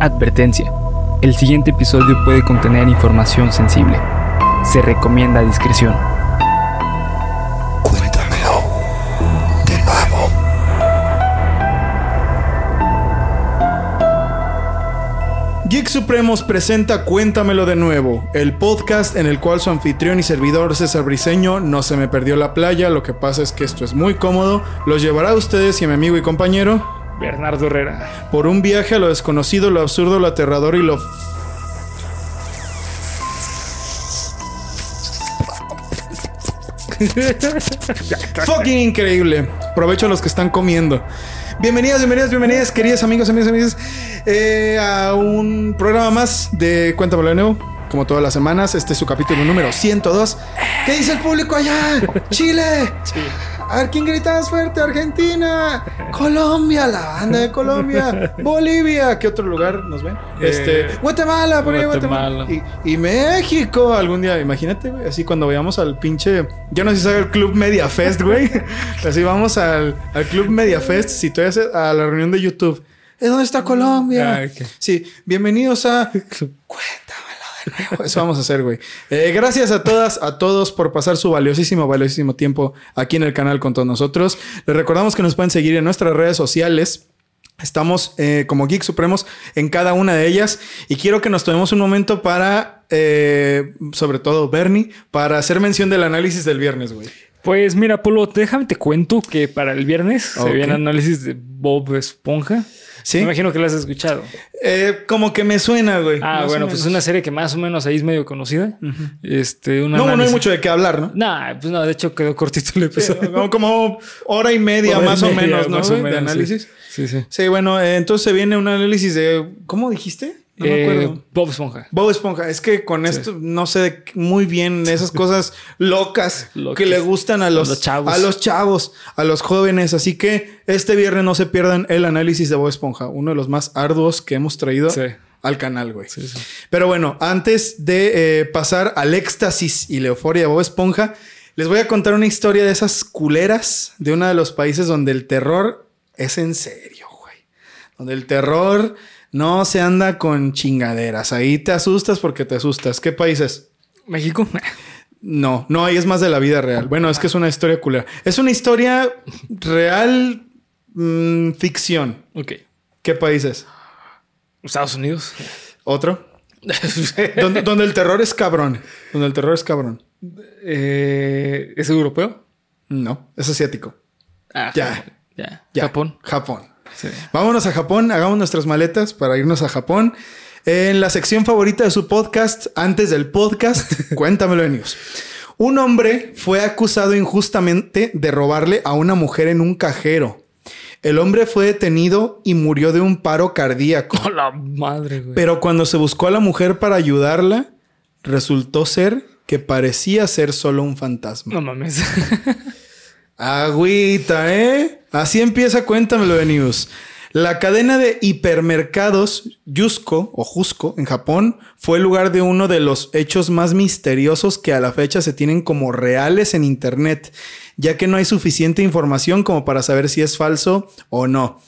Advertencia. El siguiente episodio puede contener información sensible. Se recomienda discreción. Cuéntamelo de nuevo. Geek Supremos presenta Cuéntamelo de nuevo, el podcast en el cual su anfitrión y servidor César Briseño no se me perdió la playa, lo que pasa es que esto es muy cómodo, los llevará a ustedes y a mi amigo y compañero Bernardo Herrera. por un viaje a lo desconocido, lo absurdo, lo aterrador y lo... Fucking increíble. Provecho a los que están comiendo. Bienvenidas, bienvenidas, bienvenidas, queridos amigos, amigos, amigas, eh, a un programa más de Cuéntamelo de nuevo. Como todas las semanas, este es su capítulo número 102. ¿Qué dice el público allá? ¡Chile! A ver, ¿quién grita más fuerte? Argentina, Colombia, la banda de Colombia, Bolivia, ¿qué otro lugar nos ven? Este, Guatemala, por ahí Guatemala. Guatemala. Y, y México, algún día, imagínate, güey, así cuando vayamos al pinche, yo no sé si sabe el Club Media Fest, güey. así vamos al, al Club Media Fest, si tú haces a la reunión de YouTube. ¿Eh, ¿Dónde está Colombia? Ah. Sí, bienvenidos a. Eso vamos a hacer, güey. Eh, gracias a todas, a todos por pasar su valiosísimo, valiosísimo tiempo aquí en el canal con todos nosotros. Les recordamos que nos pueden seguir en nuestras redes sociales. Estamos eh, como Geek Supremos en cada una de ellas y quiero que nos tomemos un momento para, eh, sobre todo Bernie, para hacer mención del análisis del viernes, güey. Pues mira, Polo, déjame te cuento que para el viernes Ok. se viene análisis de Bob Esponja. Sí. Me imagino que lo has escuchado. Eh, como que me suena, güey. Ah, bueno, pues es una serie que más o menos ahí es medio conocida. Este, un No, no hay mucho de qué hablar, ¿no? Nah, pues no, de hecho quedó cortito el Sí, episodio. como, como hora y media, Hora y más o menos, ¿no? más o güey? de sí. análisis. Sí, sí. Sí, bueno, eh, entonces se viene un análisis de. ¿Cómo dijiste? No me Eh, acuerdo. Bob Esponja. Bob Esponja, es que con esto no sé muy bien esas cosas locas Locas. que le gustan a los, los chavos. a los chavos, a los jóvenes. Así que este viernes no se pierdan el análisis de Bob Esponja, uno de los más arduos que hemos traído Sí. al canal, güey. Sí, sí. Pero bueno, antes de eh, pasar al éxtasis y la euforia de Bob Esponja, les voy a contar una historia de esas culeras de uno de los países donde el terror es en serio, güey. Donde el terror no se anda con chingaderas. Ahí te asustas porque te asustas. ¿Qué país es? México. No, no, ahí es más de la vida real. Bueno, es que es una historia culera. Es una historia real mm, ficción. ok. ¿Qué país es? Estados Unidos. ¿Otro? donde, donde el terror es cabrón. Donde el terror es cabrón. Eh, ¿Es europeo? No, es asiático. Ah, Ya. Ya. Ya. Japón. Japón. Sí. Vámonos a Japón, hagamos nuestras maletas para irnos a Japón. En la sección favorita de su podcast, antes del podcast, cuéntamelo de news. Un hombre fue acusado injustamente de robarle a una mujer en un cajero. El hombre fue detenido y murió de un paro cardíaco. Oh, la madre, güey. Pero cuando se buscó a la mujer para ayudarla, resultó ser que parecía ser solo un fantasma. No mames. Agüita, ¿eh? Así empieza Cuéntamelo de News. La cadena de hipermercados Yusko o Jusco en Japón fue el lugar de uno de los hechos más misteriosos que a la fecha se tienen como reales en Internet, ya que no hay suficiente información como para saber si es falso o no.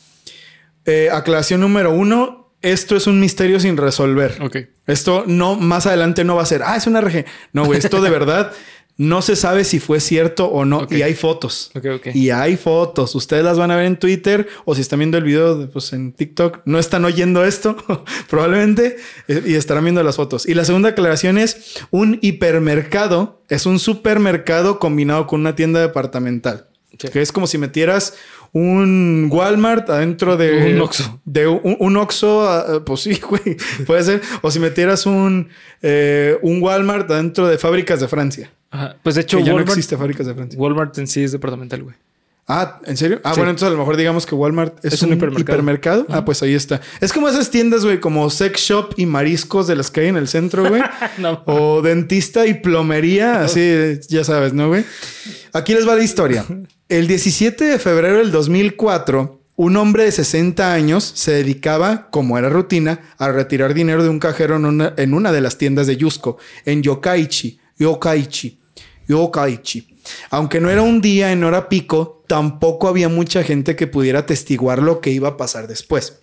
Eh, aclaración número uno, esto es un misterio sin resolver. ok. Esto no, más adelante no va a ser, ah, es una RG. No, güey, esto de verdad no se sabe si fue cierto o no. Y hay fotos. Y hay fotos. Ustedes las van a ver en Twitter o si están viendo el video de, pues, en TikTok, no están oyendo esto, probablemente, eh, y estarán viendo las fotos. Y la segunda aclaración es un hipermercado, es un supermercado combinado con una tienda departamental. Que es como si metieras un Walmart adentro de Un Oxxo. de un, un Oxxo, ah, pues sí, güey, puede ser. O si metieras un, eh, un Walmart adentro de fábricas de Francia. Ajá. Pues de hecho, Que ya no Walmart, existe fábricas de Francia. Walmart en sí es departamental, güey. Ah, ¿en serio? Ah, Sí. bueno, entonces a lo mejor digamos que Walmart es, Es un, un hipermercado. hipermercado. Ah, pues ahí está. Es como esas tiendas, güey, como sex shop y mariscos de las que hay en el centro, güey. No. o dentista y plomería, así, ya sabes, ¿no, güey? Aquí les va la historia. El 17 de febrero del 2004, un hombre de 60 años se dedicaba, como era rutina, a retirar dinero de un cajero en una, en una de las tiendas de Yusko, en Yokaichi. Yokaichi. Aunque no era un día en hora pico, tampoco había mucha gente que pudiera atestiguar lo que iba a pasar después.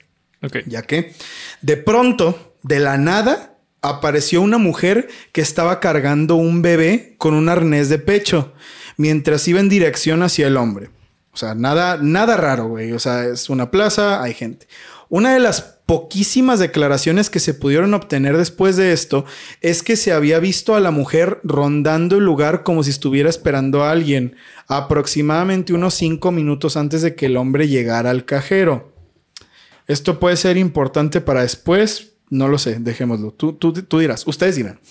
Ya que de pronto, de la nada, apareció una mujer que estaba cargando un bebé con un arnés de pecho mientras iba en dirección hacia el hombre. O sea, nada, nada raro, güey. O sea, es una plaza, hay gente. Una de las poquísimas declaraciones que se pudieron obtener después de esto es que se había visto a la mujer rondando el lugar como si estuviera esperando a alguien, aproximadamente unos cinco minutos antes de que el hombre llegara al cajero. Esto puede ser importante para después, no lo sé, dejémoslo. Tú, tú, tú dirás, ustedes dirán.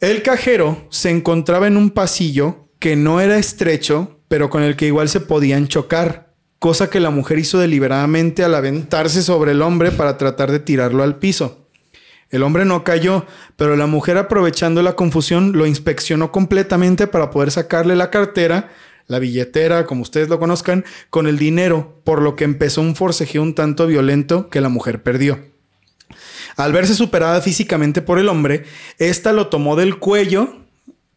El cajero se encontraba en un pasillo que no era estrecho, pero con el que igual se podían chocar cosa que la mujer hizo deliberadamente al aventarse sobre el hombre para tratar de tirarlo al piso. El hombre no cayó, pero la mujer aprovechando la confusión lo inspeccionó completamente para poder sacarle la cartera, la billetera, como ustedes lo conozcan, con el dinero, por lo que empezó un forcejeo un tanto violento que la mujer perdió. Al verse superada físicamente por el hombre, ésta lo tomó del cuello,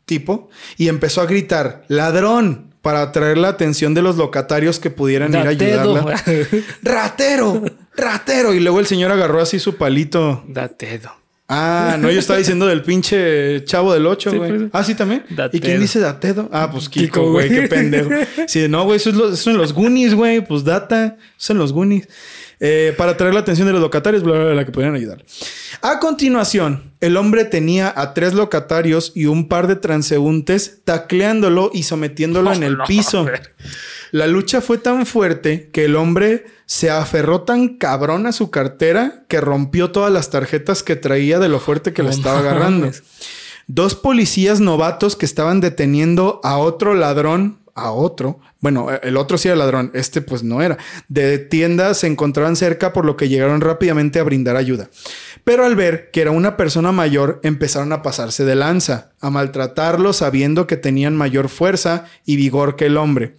tipo, y empezó a gritar, ladrón, para atraer la atención de los locatarios que pudieran ir a ayudarla. ¡Ratero! ¡Ratero! Y luego el señor agarró así su palito. Datedo. Ah, no, yo estaba diciendo del pinche chavo del 8, güey. Pues. ah, sí, también. ¿Y quién dice Datedo? Ah, pues Kiko, güey, qué pendejo. Sí, no, güey, eso es, lo, eso en los Goonies, güey. Pues data, eso en los Goonies. Eh, para atraer la atención de los locatarios, bla, bla, bla, la que pudieran ayudar. A continuación, el hombre tenía a tres locatarios y un par de transeúntes tacleándolo y sometiéndolo en el piso. La lucha fue tan fuerte que el hombre se aferró tan cabrón a su cartera que rompió todas las tarjetas que traía de lo fuerte que le estaba agarrando. Dos policías novatos que estaban deteniendo a otro ladrón a otro. Bueno, el otro sí era ladrón, este pues no era. De tiendas se encontraban cerca por lo que llegaron rápidamente a brindar ayuda. Pero al ver que era una persona mayor, empezaron a pasarse de lanza, a maltratarlo sabiendo que tenían mayor fuerza y vigor que el hombre.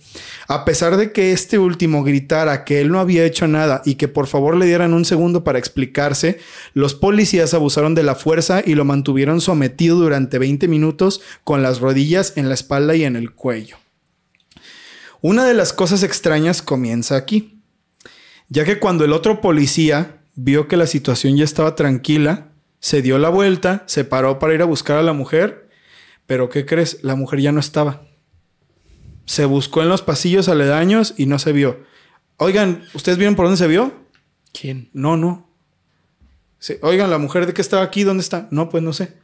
A pesar de que este último gritara que él no había hecho nada y que por favor le dieran un segundo para explicarse, los policías abusaron de la fuerza y lo mantuvieron sometido durante 20 minutos con las rodillas en la espalda y en el cuello. Una de las cosas extrañas comienza aquí, ya que cuando el otro policía vio que la situación ya estaba tranquila, se dio la vuelta, se paró para ir a buscar a la mujer, pero ¿qué crees? La mujer ya no estaba. Se buscó en los pasillos aledaños y no se vio. Oigan, ¿ustedes vieron por dónde se vio? ¿Quién? No, no. Oigan, la mujer de que estaba aquí, ¿dónde está? No, pues no sé.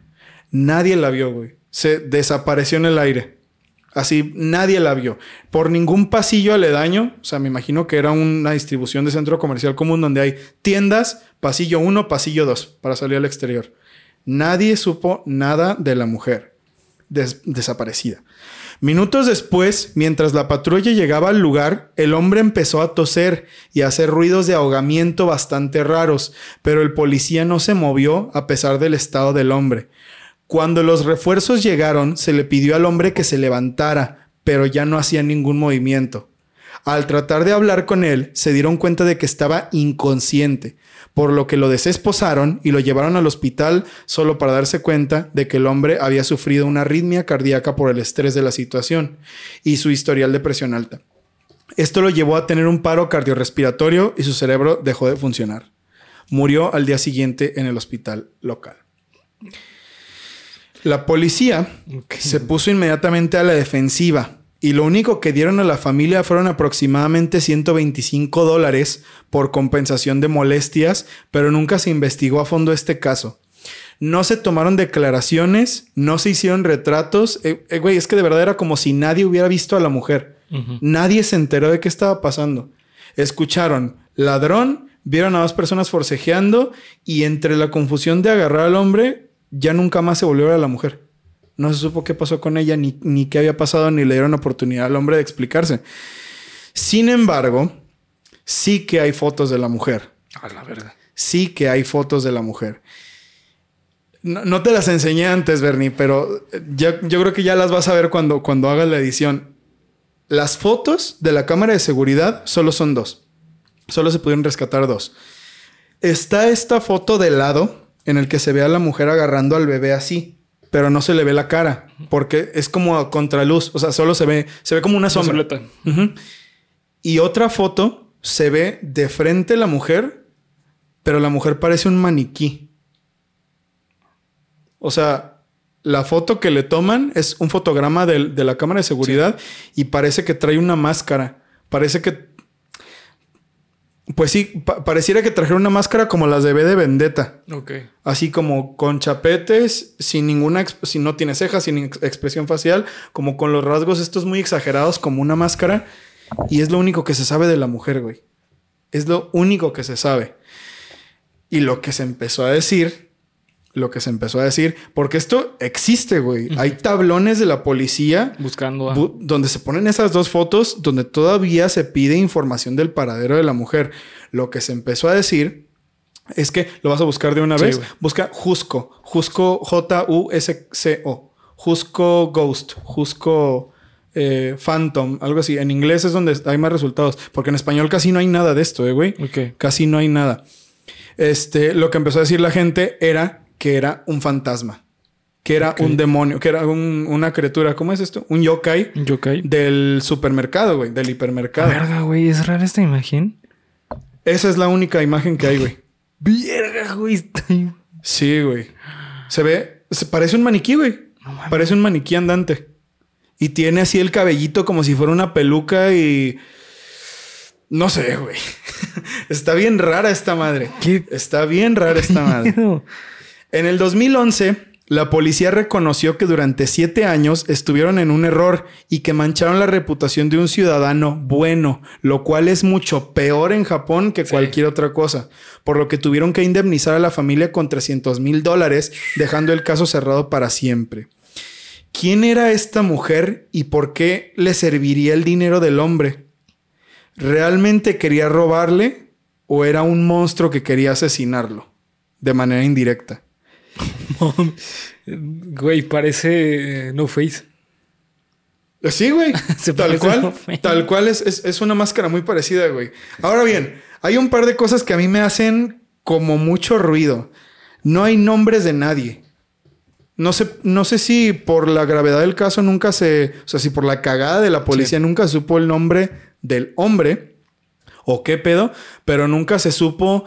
Nadie la vio, güey. Se desapareció en el aire. Así nadie la vio. Por ningún pasillo aledaño, o sea, me imagino que era una distribución de centro comercial común donde hay tiendas, pasillo 1, pasillo 2, para salir al exterior. Nadie supo nada de la mujer desaparecida. Minutos después, mientras la patrulla llegaba al lugar, el hombre empezó a toser y a hacer ruidos de ahogamiento bastante raros, pero el policía no se movió a pesar del estado del hombre. Cuando los refuerzos llegaron, se le pidió al hombre que se levantara, pero ya no hacía ningún movimiento. Al tratar de hablar con él, se dieron cuenta de que estaba inconsciente, por lo que lo desesposaron y lo llevaron al hospital solo para darse cuenta de que el hombre había sufrido una arritmia cardíaca por el estrés de la situación y su historial de presión alta. Esto lo llevó a tener un paro cardiorrespiratorio y su cerebro dejó de funcionar. Murió al día siguiente en el hospital local. La policía se puso inmediatamente a la defensiva y lo único que dieron a la familia fueron aproximadamente 125 dólares por compensación de molestias, pero nunca se investigó a fondo este caso. No se tomaron declaraciones, no se hicieron retratos. Eh, eh, güey, es que de verdad era como si nadie hubiera visto a la mujer. Nadie se enteró de qué estaba pasando. Escucharon ladrón, vieron a dos personas forcejeando y entre la confusión de agarrar al hombre, ya nunca más se volvió a ver a la mujer. No se supo qué pasó con ella, ni, ni qué había pasado, ni le dieron oportunidad al hombre de explicarse. Sin embargo, sí que hay fotos de la mujer. A la verdad. Sí que hay fotos de la mujer. No, te las enseñé antes, Bernie, pero yo creo que ya las vas a ver cuando, cuando hagas la edición. Las fotos de la cámara de seguridad solo son dos. Solo se pudieron rescatar dos. Está esta foto de lado en el que se ve a la mujer agarrando al bebé así, pero no se le ve la cara, porque es como a contraluz, o sea, solo se ve, se ve como una sombra. Y otra foto se ve de frente la mujer pero la mujer parece un maniquí. O sea, la foto que le toman es un fotograma de, la cámara de seguridad y parece que trae una máscara. Parece que... Pues sí, pa- pareciera que trajera una máscara como las de B de Vendetta. Ok. Así como con chapetes, sin ninguna, si no tiene cejas, sin ex- expresión facial, como con los rasgos estos muy exagerados, como una máscara. Y es lo único que se sabe de la mujer, güey. Es lo único que se sabe. Y lo que se empezó a decir, lo que se empezó a decir, porque esto existe, güey. Hay tablones de la policía Buscando a... bu- donde se ponen esas dos fotos, donde todavía se pide información del paradero de la mujer. Lo que se empezó a decir es que lo vas a buscar de una Sí, vez. Busca Jusco, Jusco J-U-S-C-O, Jusco Ghost, Jusco eh, Phantom, algo así. En inglés es donde hay más resultados, porque en español casi no hay nada de esto, eh, güey. Ok. Casi no hay nada. Este, lo que empezó a decir la gente era que era un fantasma, que era un demonio, que era un- una criatura. ¿Cómo es esto? Un yokai Yokai. del supermercado, güey, del hipermercado. Verga, güey. ¿Es rara esta imagen? Esa es la única imagen que hay, güey. Verga, güey. Sí, güey. Se ve, se parece un maniquí, güey. parece un maniquí andante. Y tiene así el cabellito como si fuera una peluca y no sé, güey. Está bien rara esta madre. ¿Qué Está bien rara esta madre. En el 2011, la policía reconoció que durante siete años estuvieron en un error y que mancharon la reputación de un ciudadano bueno, lo cual es mucho peor en Japón que Sí. cualquier otra cosa, por lo que tuvieron que indemnizar a la familia con 300 mil dólares, dejando el caso cerrado para siempre. ¿Quién era esta mujer y por qué le serviría el dinero del hombre? ¿Realmente quería robarle o era un monstruo que quería asesinarlo de manera indirecta? Güey, parece eh, No Face. Eh, Sí, güey. Se tal cual. Tal cual es, es, es una máscara muy parecida, güey. Ahora bien, hay un par de cosas que a mí me hacen como mucho ruido. No hay nombres de nadie. No sé, no sé si por la gravedad del caso nunca se. O sea, si por la cagada de la policía nunca supo el nombre del hombre o qué pedo, pero nunca se supo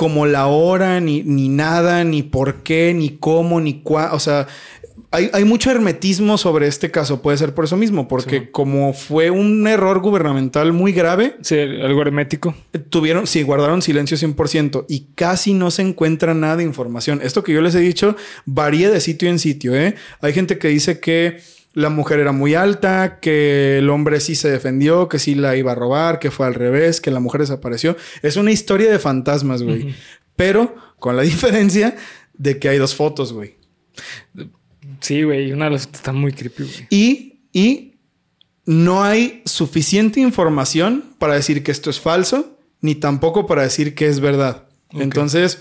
como la hora, ni, ni nada, ni por qué, ni cómo, ni cuá. O sea, hay, hay mucho hermetismo sobre este caso. Puede ser por eso mismo, porque Sí. como fue un error gubernamental muy grave, Sí, algo hermético. tuvieron, sí, guardaron silencio 100% y casi no se encuentra nada de información. Esto que yo les he dicho varía de sitio en sitio, ¿eh? Hay gente que dice que la mujer era muy alta, que el hombre sí se defendió, que sí la iba a robar, que fue al revés, que la mujer desapareció. Es una historia de fantasmas, güey. Pero con la diferencia de que hay dos fotos, güey. Sí, güey. Una de las está muy creepy, güey. Y, y no hay suficiente información para decir que esto es falso, ni tampoco para decir que es verdad. Entonces,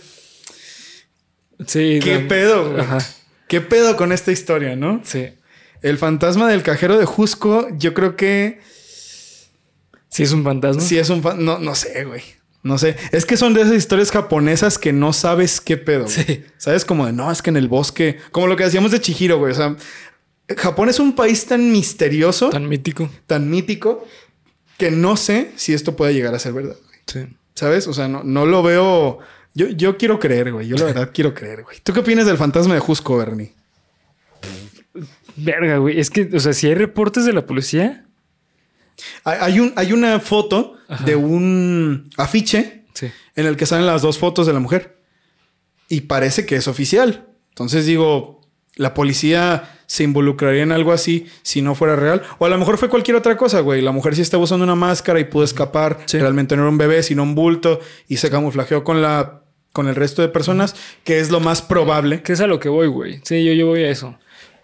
Sí. ¿qué pedo? güey? Ajá. ¿Qué pedo con esta historia, no? Sí. El fantasma del cajero de Jusco, yo creo que Sí, es un fantasma. sí es un fan... No, no sé, güey. No sé. Es que son de esas historias japonesas que no sabes qué pedo. güey. Sí. ¿Sabes? Como de, no, es que en el bosque... Como lo que decíamos de Chihiro, güey. O sea, Japón es un país tan misterioso, tan, Tan mítico. mítico, que no sé si esto puede llegar a ser verdad. güey. Sí. ¿Sabes? O sea, no, no lo veo... Yo, yo quiero creer, güey. Yo la verdad quiero creer, güey. ¿Tú qué opinas del fantasma de Jusco, Bernie? Verga, güey. Es que, o sea, si hay reportes de la policía. Hay, hay un, hay una foto Ajá. de un afiche Sí. en el que salen las dos fotos de la mujer. Y parece que es oficial. Entonces digo, la policía se involucraría en algo así si no fuera real. O a lo mejor fue cualquier otra cosa, güey. La mujer sí estaba usando una máscara y pudo escapar. Sí. Realmente no era un bebé, sino un bulto. Y se camuflajeó con la con el resto de personas, que es lo más probable. Que es a lo que voy, güey. Sí, yo, yo voy a eso.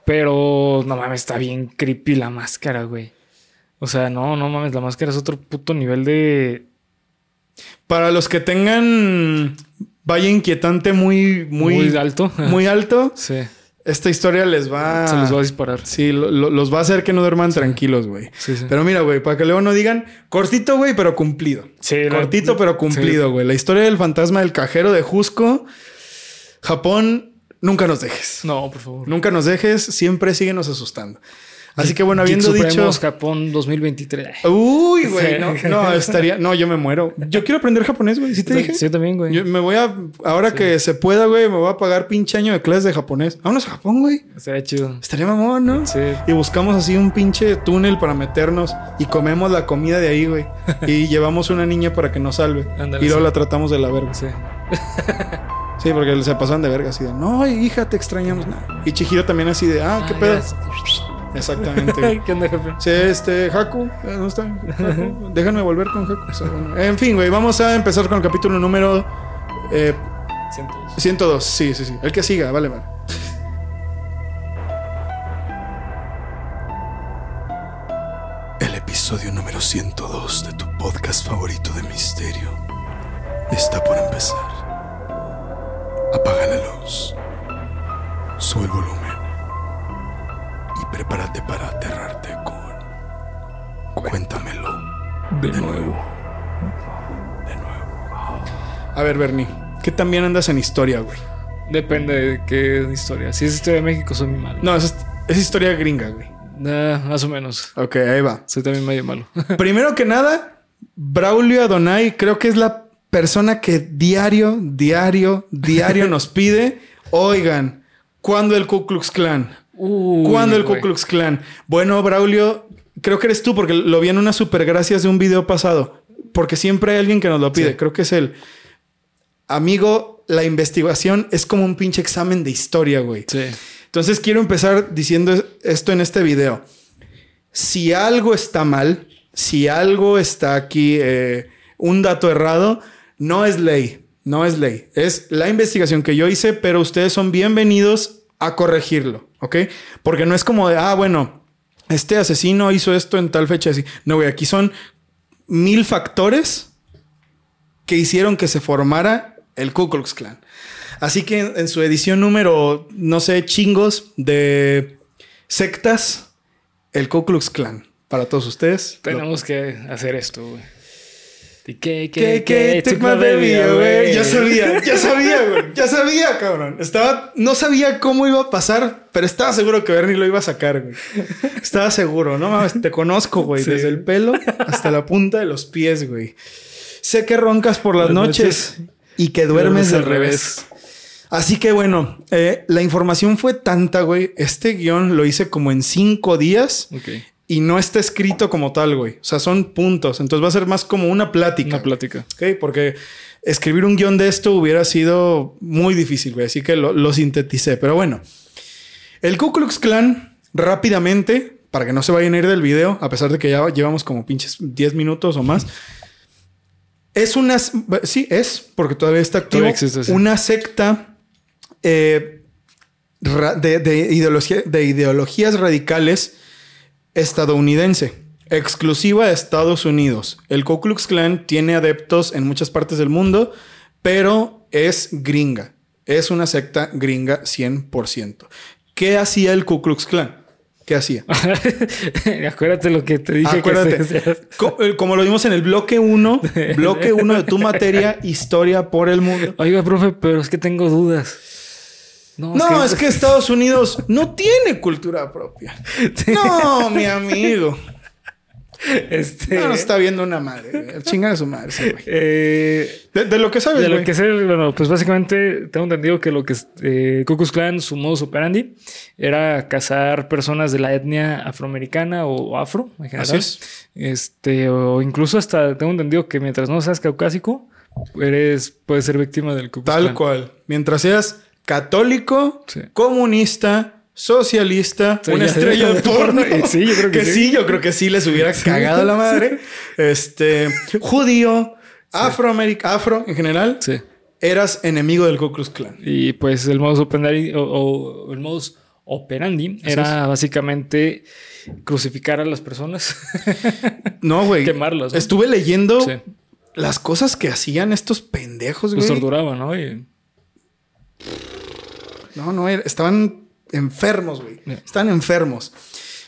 Pero no mames, está bien creepy la máscara, güey. O sea, no, no mames, la máscara es otro puto nivel de. Para los que tengan vaya inquietante muy, muy, Muy, alto. muy alto, Sí. esta historia les va, Se los va a disparar. Sí, lo- lo- los va a hacer que no duerman tranquilos, güey. Sí, sí. Pero mira, güey, para que luego no digan cortito, güey, pero cumplido. Sí, la- Cortito, pero cumplido, güey. La historia del fantasma del cajero de Jusco, Japón, nunca nos dejes. No, por favor. Nunca nos dejes, siempre síguenos asustando. Así que bueno, habiendo dicho. Japón 2023. Uy, güey, no, no, estaría. No, yo me muero. Yo quiero aprender japonés, güey. ¿Sí te dije? Sí, también, güey. Yo me voy a. Ahora que se pueda, güey, me voy a pagar pinche año de clases de japonés. Vámonos a Japón, güey. Estaría chido. Estaría mamón, ¿no? Sí. Y buscamos así un pinche túnel para meternos y comemos la comida de ahí, güey. y llevamos una niña para que nos salve. Y luego sí. la tratamos de la verga. Sí. Sí, porque se pasan de verga así de, no, hija, te extrañamos. Nah. Y Chihiro también así de, ah, qué Ah, pedo. Exactamente. ¿Qué onda, jefe? Sí, este, Haku, eh, ¿dónde está? Haku, déjame volver con Haku. O sea, bueno. En fin, güey, vamos a empezar con el capítulo número eh, Cientos. 102. Sí, sí, sí. El que siga, vale, vale. El episodio número 102 de tu podcast favorito de misterio está por empezar. Apaga la luz, sube el volumen y prepárate para aterrarte con Cuéntamelo De nuevo. de nuevo. A ver, Bernie, ¿qué también andas en historia, güey? Depende de qué historia. Si es historia de México, soy muy malo. No, es, es historia gringa, güey. Nah, más o menos. Ok, ahí va. Soy también medio malo. Primero que nada, Braulio Adonai creo que es la persona que diario, diario, diario nos pide, oigan, ¿cuándo el Ku Klux Klan? Uy, ¿Cuándo el Ku. Klux Klan? Bueno, Braulio, creo que eres tú porque lo vi en una super gracias de un video pasado. Porque siempre hay alguien que nos lo pide. Sí. Creo que es él. Amigo, la investigación es como un pinche examen de historia, güey. Sí. Entonces quiero empezar diciendo esto en este video. Si algo está mal, si algo está aquí, eh, un dato errado, no es ley, no es ley. Es la investigación que yo hice, pero ustedes son bienvenidos a corregirlo, ¿ok? Porque no es como de, ah, bueno, este asesino hizo esto en tal fecha así. No, güey, aquí son mil factores que hicieron que se formara el Ku Klux Klan. Así que en, su edición número, no sé, chingos de sectas, el Ku Klux Klan. Para todos ustedes. Tenemos que hacer esto, güey. ¿Y qué, ¿Qué, qué? Took my baby away. Ya sabía, ya sabía, güey. Ya sabía, cabrón. Estaba, no sabía cómo iba a pasar, pero estaba seguro que Bernie lo iba a sacar, güey. Estaba seguro, no mames, te conozco, güey. Sí. Desde el pelo hasta la punta de los pies, güey. Sé que roncas por las, Las noches, noches. y que duermes al revés. Así que bueno, eh, la información fue tanta, güey. Este guion lo hice como en cinco días Ok. Y no está escrito como tal, güey. O sea, son puntos. Entonces va a ser más como una plática. Una plática. Ok, porque escribir un guion de esto hubiera sido muy difícil, güey. Así que lo, lo sinteticé. Pero bueno, el Ku Klux Klan, rápidamente, para que no se vayan a ir del video, a pesar de que ya llevamos como pinches 10 minutos o más. Es una. Sí, es, porque todavía está activo. Existe, sí. Una secta eh, de, de ideología- de ideologías radicales estadounidense, exclusiva de Estados Unidos. El Ku Klux Klan tiene adeptos en muchas partes del mundo, pero es gringa. Es una secta gringa 100%. ¿Qué hacía el Ku Klux Klan? ¿Qué hacía? Acuérdate lo que te dije Acuérdate. que eh, Como lo vimos en el bloque 1, bloque 1 de tu materia, historia por el mundo. Oiga, profe, pero es que tengo dudas. No, No, es que Estados Unidos no tiene cultura propia. No, mi amigo. Este, No nos está viendo una madre. Chinga de su madre, güey. eh, De, de lo que sabes, de lo que sé, bueno, pues básicamente tengo entendido que lo que eh, Ku Klux Klan, su modus operandi, era cazar personas de la etnia afroamericana o, o afro en general. Así es. Este, o incluso hasta tengo entendido que mientras no seas caucásico, eres, puedes ser víctima del Ku Klux Tal Klan. cual. Mientras seas católico, Sí. comunista, socialista, Sí, una estrella de porno. Sí, yo creo que sí. yo creo que sí les hubiera cagado la madre. Este, judío, afroameric- afro en general, Sí. eras enemigo del Ku Klux Klan. Y pues el modus operandi o, o el modus operandi era básicamente crucificar a las personas. No, güey. Quemarlos, ¿no? Estuve leyendo las cosas que hacían estos pendejos, Los güey. torturaban, ¿no? Y- No, no, estaban enfermos, güey. Están enfermos.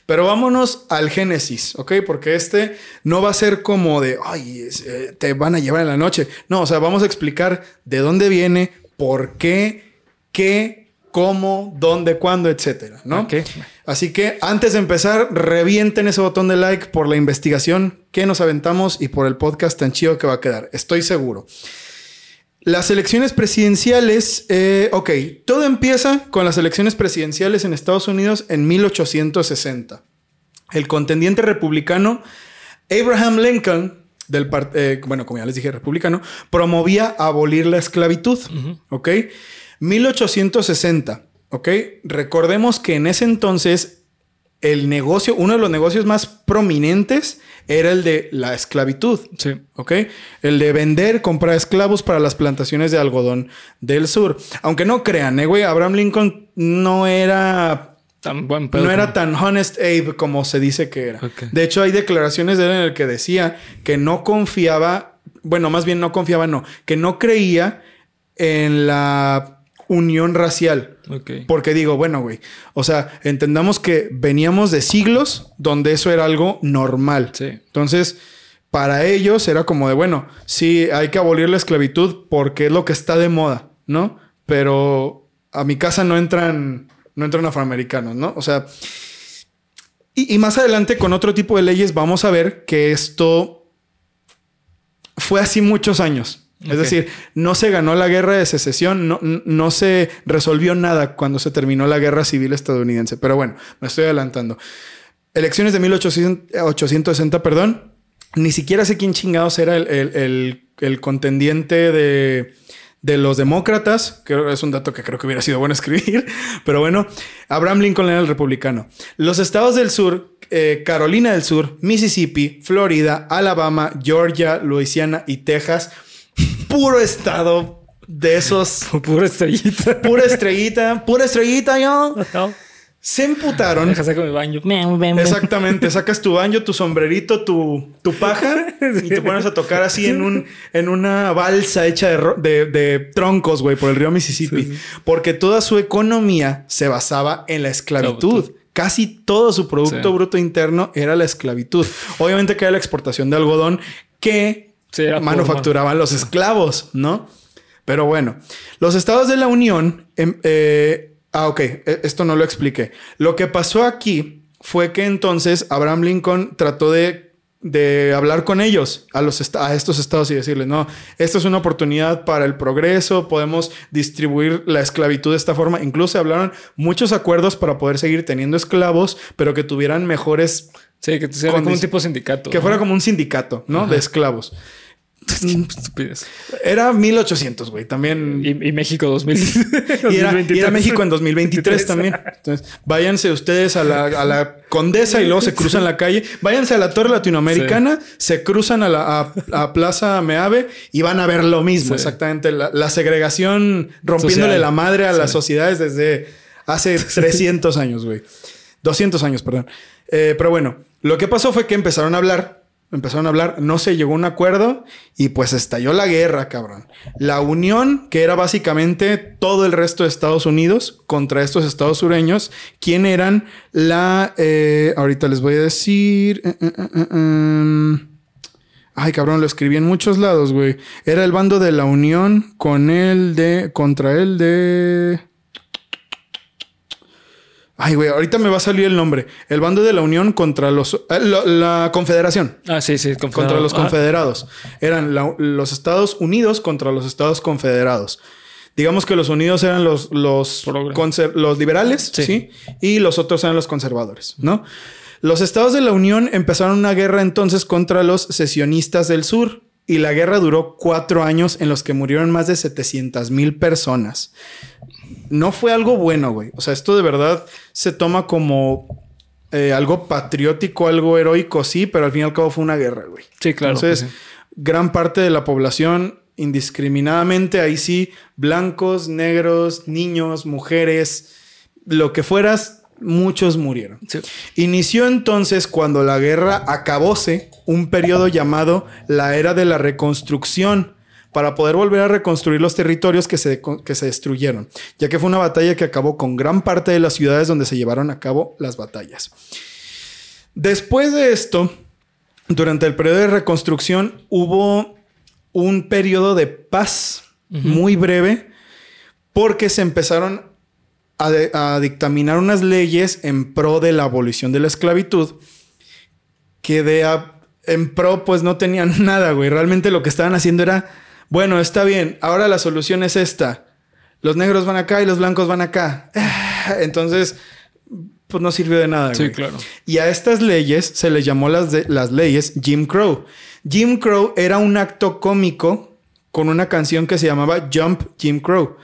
Pero vámonos al Génesis, ¿ok? Porque este no va a ser como de, ay, eh, te van a llevar en la noche. No, o sea, vamos a explicar de dónde viene, por qué, qué, cómo, dónde, cuándo, etcétera, ¿no? Ok. Así que antes de empezar, revienten ese botón de like por la investigación que nos aventamos y por el podcast tan chido que va a quedar. Estoy seguro. Las elecciones presidenciales, eh, ok, todo empieza con las elecciones presidenciales en Estados Unidos en 1860. El contendiente republicano Abraham Lincoln, del eh, bueno, como ya les dije, republicano, promovía abolir la esclavitud, ok. 1860, ok. Recordemos que en ese entonces el negocio, uno de los negocios más prominentes era el de la esclavitud. Sí. ¿Ok? El de vender, comprar esclavos para las plantaciones de algodón del sur. Aunque no crean, eh, güey, Abraham Lincoln no era. Tan buen pedo. No era tan honest Abe como se dice que era. De hecho, hay declaraciones de él en el que decía que no confiaba, bueno, más bien no confiaba, no, que no creía en la unión racial. Ok. Porque digo, bueno, güey, o sea, entendamos que veníamos de siglos donde eso era algo normal. Sí. Entonces, para ellos era como de, bueno, sí, hay que abolir la esclavitud porque es lo que está de moda, ¿no? Pero a mi casa no entran, no entran afroamericanos, ¿no? O sea, y, y más adelante con otro tipo de leyes vamos a ver que esto fue así muchos años. Es decir, no se ganó la guerra de secesión, no, no se resolvió nada cuando se terminó la guerra civil estadounidense. Pero bueno, me estoy adelantando. Elecciones de 1860, perdón. Ni siquiera sé quién chingados era el, el- el- el contendiente de, de los demócratas. Que es un dato que creo que hubiera sido bueno escribir. Pero bueno, Abraham Lincoln era el republicano. Los estados del sur, eh, Carolina del Sur, Mississippi, Florida, Alabama, Georgia, Luisiana y Texas. Puro estado de esos. Pura estrellita. Pura estrellita, pura estrellita, yo. Se emputaron. Deja saco mi baño. Exactamente, sacas tu baño, tu sombrerito, tu, tu paja y te pones a tocar así en un en una balsa hecha de, de- de troncos, güey, por el río Mississippi, porque toda su economía se basaba en la esclavitud. Casi todo su producto Sí. bruto interno era la esclavitud. Obviamente que era la exportación de algodón que Sí, manufacturaban los esclavos, ¿no? Pero bueno, los estados de la Unión, em, eh, ah, ok, e- esto no lo expliqué. Lo que pasó aquí fue que entonces Abraham Lincoln trató de, de hablar con ellos, a, los a estos estados y decirles, no, esta es una oportunidad para el progreso, podemos distribuir la esclavitud de esta forma. Incluso hablaron muchos acuerdos para poder seguir teniendo esclavos, pero que tuvieran mejores, Sí, que sea como un tipo sindicato. que ¿no? fuera como un sindicato, ¿no? De esclavos. Estupidez. Era 1800, güey, también. Y, y México 2000. Y era, y era 2023. México en 2023 también. Entonces, váyanse ustedes a la, a la Condesa y luego se cruzan la calle. Váyanse a la Torre Latinoamericana, se cruzan a la a, a Plaza Meave y van a ver lo mismo. Sí. Exactamente. La, la segregación rompiéndole Social. la madre a las sociedades desde hace 300 años, güey. 200 años, perdón. Eh, pero bueno, lo que pasó fue que empezaron a hablar. Empezaron a hablar, no se llegó a un acuerdo y pues estalló la guerra, cabrón. La unión, que era básicamente todo el resto de Estados Unidos contra estos estados sureños, ¿quién eran la... eh, ahorita les voy a decir... eh, eh, em, Ay, cabrón, lo escribí en muchos lados, güey. Era el bando de la Unión con el de... contra el de... Ay, güey, ahorita me va a salir el nombre. El bando de la Unión contra los... eh, la Confederación. Ah, sí, sí. Contra los Ah, confederados. Eran la- los Estados Unidos contra los Estados Confederados. Digamos que los unidos eran los, los, los liberales, ¿sí? Sí. Y los otros eran los conservadores, ¿no? Los estados de la Unión empezaron una guerra entonces contra los sesionistas del sur. Y la guerra duró cuatro años en los que murieron más de 700 mil personas. No fue algo bueno, güey. O sea, esto de verdad se toma como eh, algo patriótico, algo heroico, sí, pero al fin y al cabo fue una guerra, güey. Sí, claro. Entonces, pues sí. gran parte de la población, indiscriminadamente, ahí sí, blancos, negros, niños, mujeres, lo que fueras, muchos murieron. Sí. Inició entonces cuando la guerra acabóse un periodo llamado la era de la reconstrucción para poder volver a reconstruir los territorios que se, que se destruyeron, ya que fue una batalla que acabó con gran parte de las ciudades donde se llevaron a cabo las batallas. Después de esto, durante el periodo de reconstrucción hubo un periodo de paz muy breve porque se empezaron a, de- a dictaminar unas leyes en pro de la abolición de la esclavitud que de a- en pro pues no tenían nada, güey. Realmente lo que estaban haciendo era, bueno, está bien, ahora la solución es esta. Los negros van acá y los blancos van acá. Entonces, pues no sirvió de nada, Sí, güey. claro. Y a estas leyes se les llamó las, de- las leyes Jim Crow. Jim Crow era un acto cómico con una canción que se llamaba Jump Jim Crow.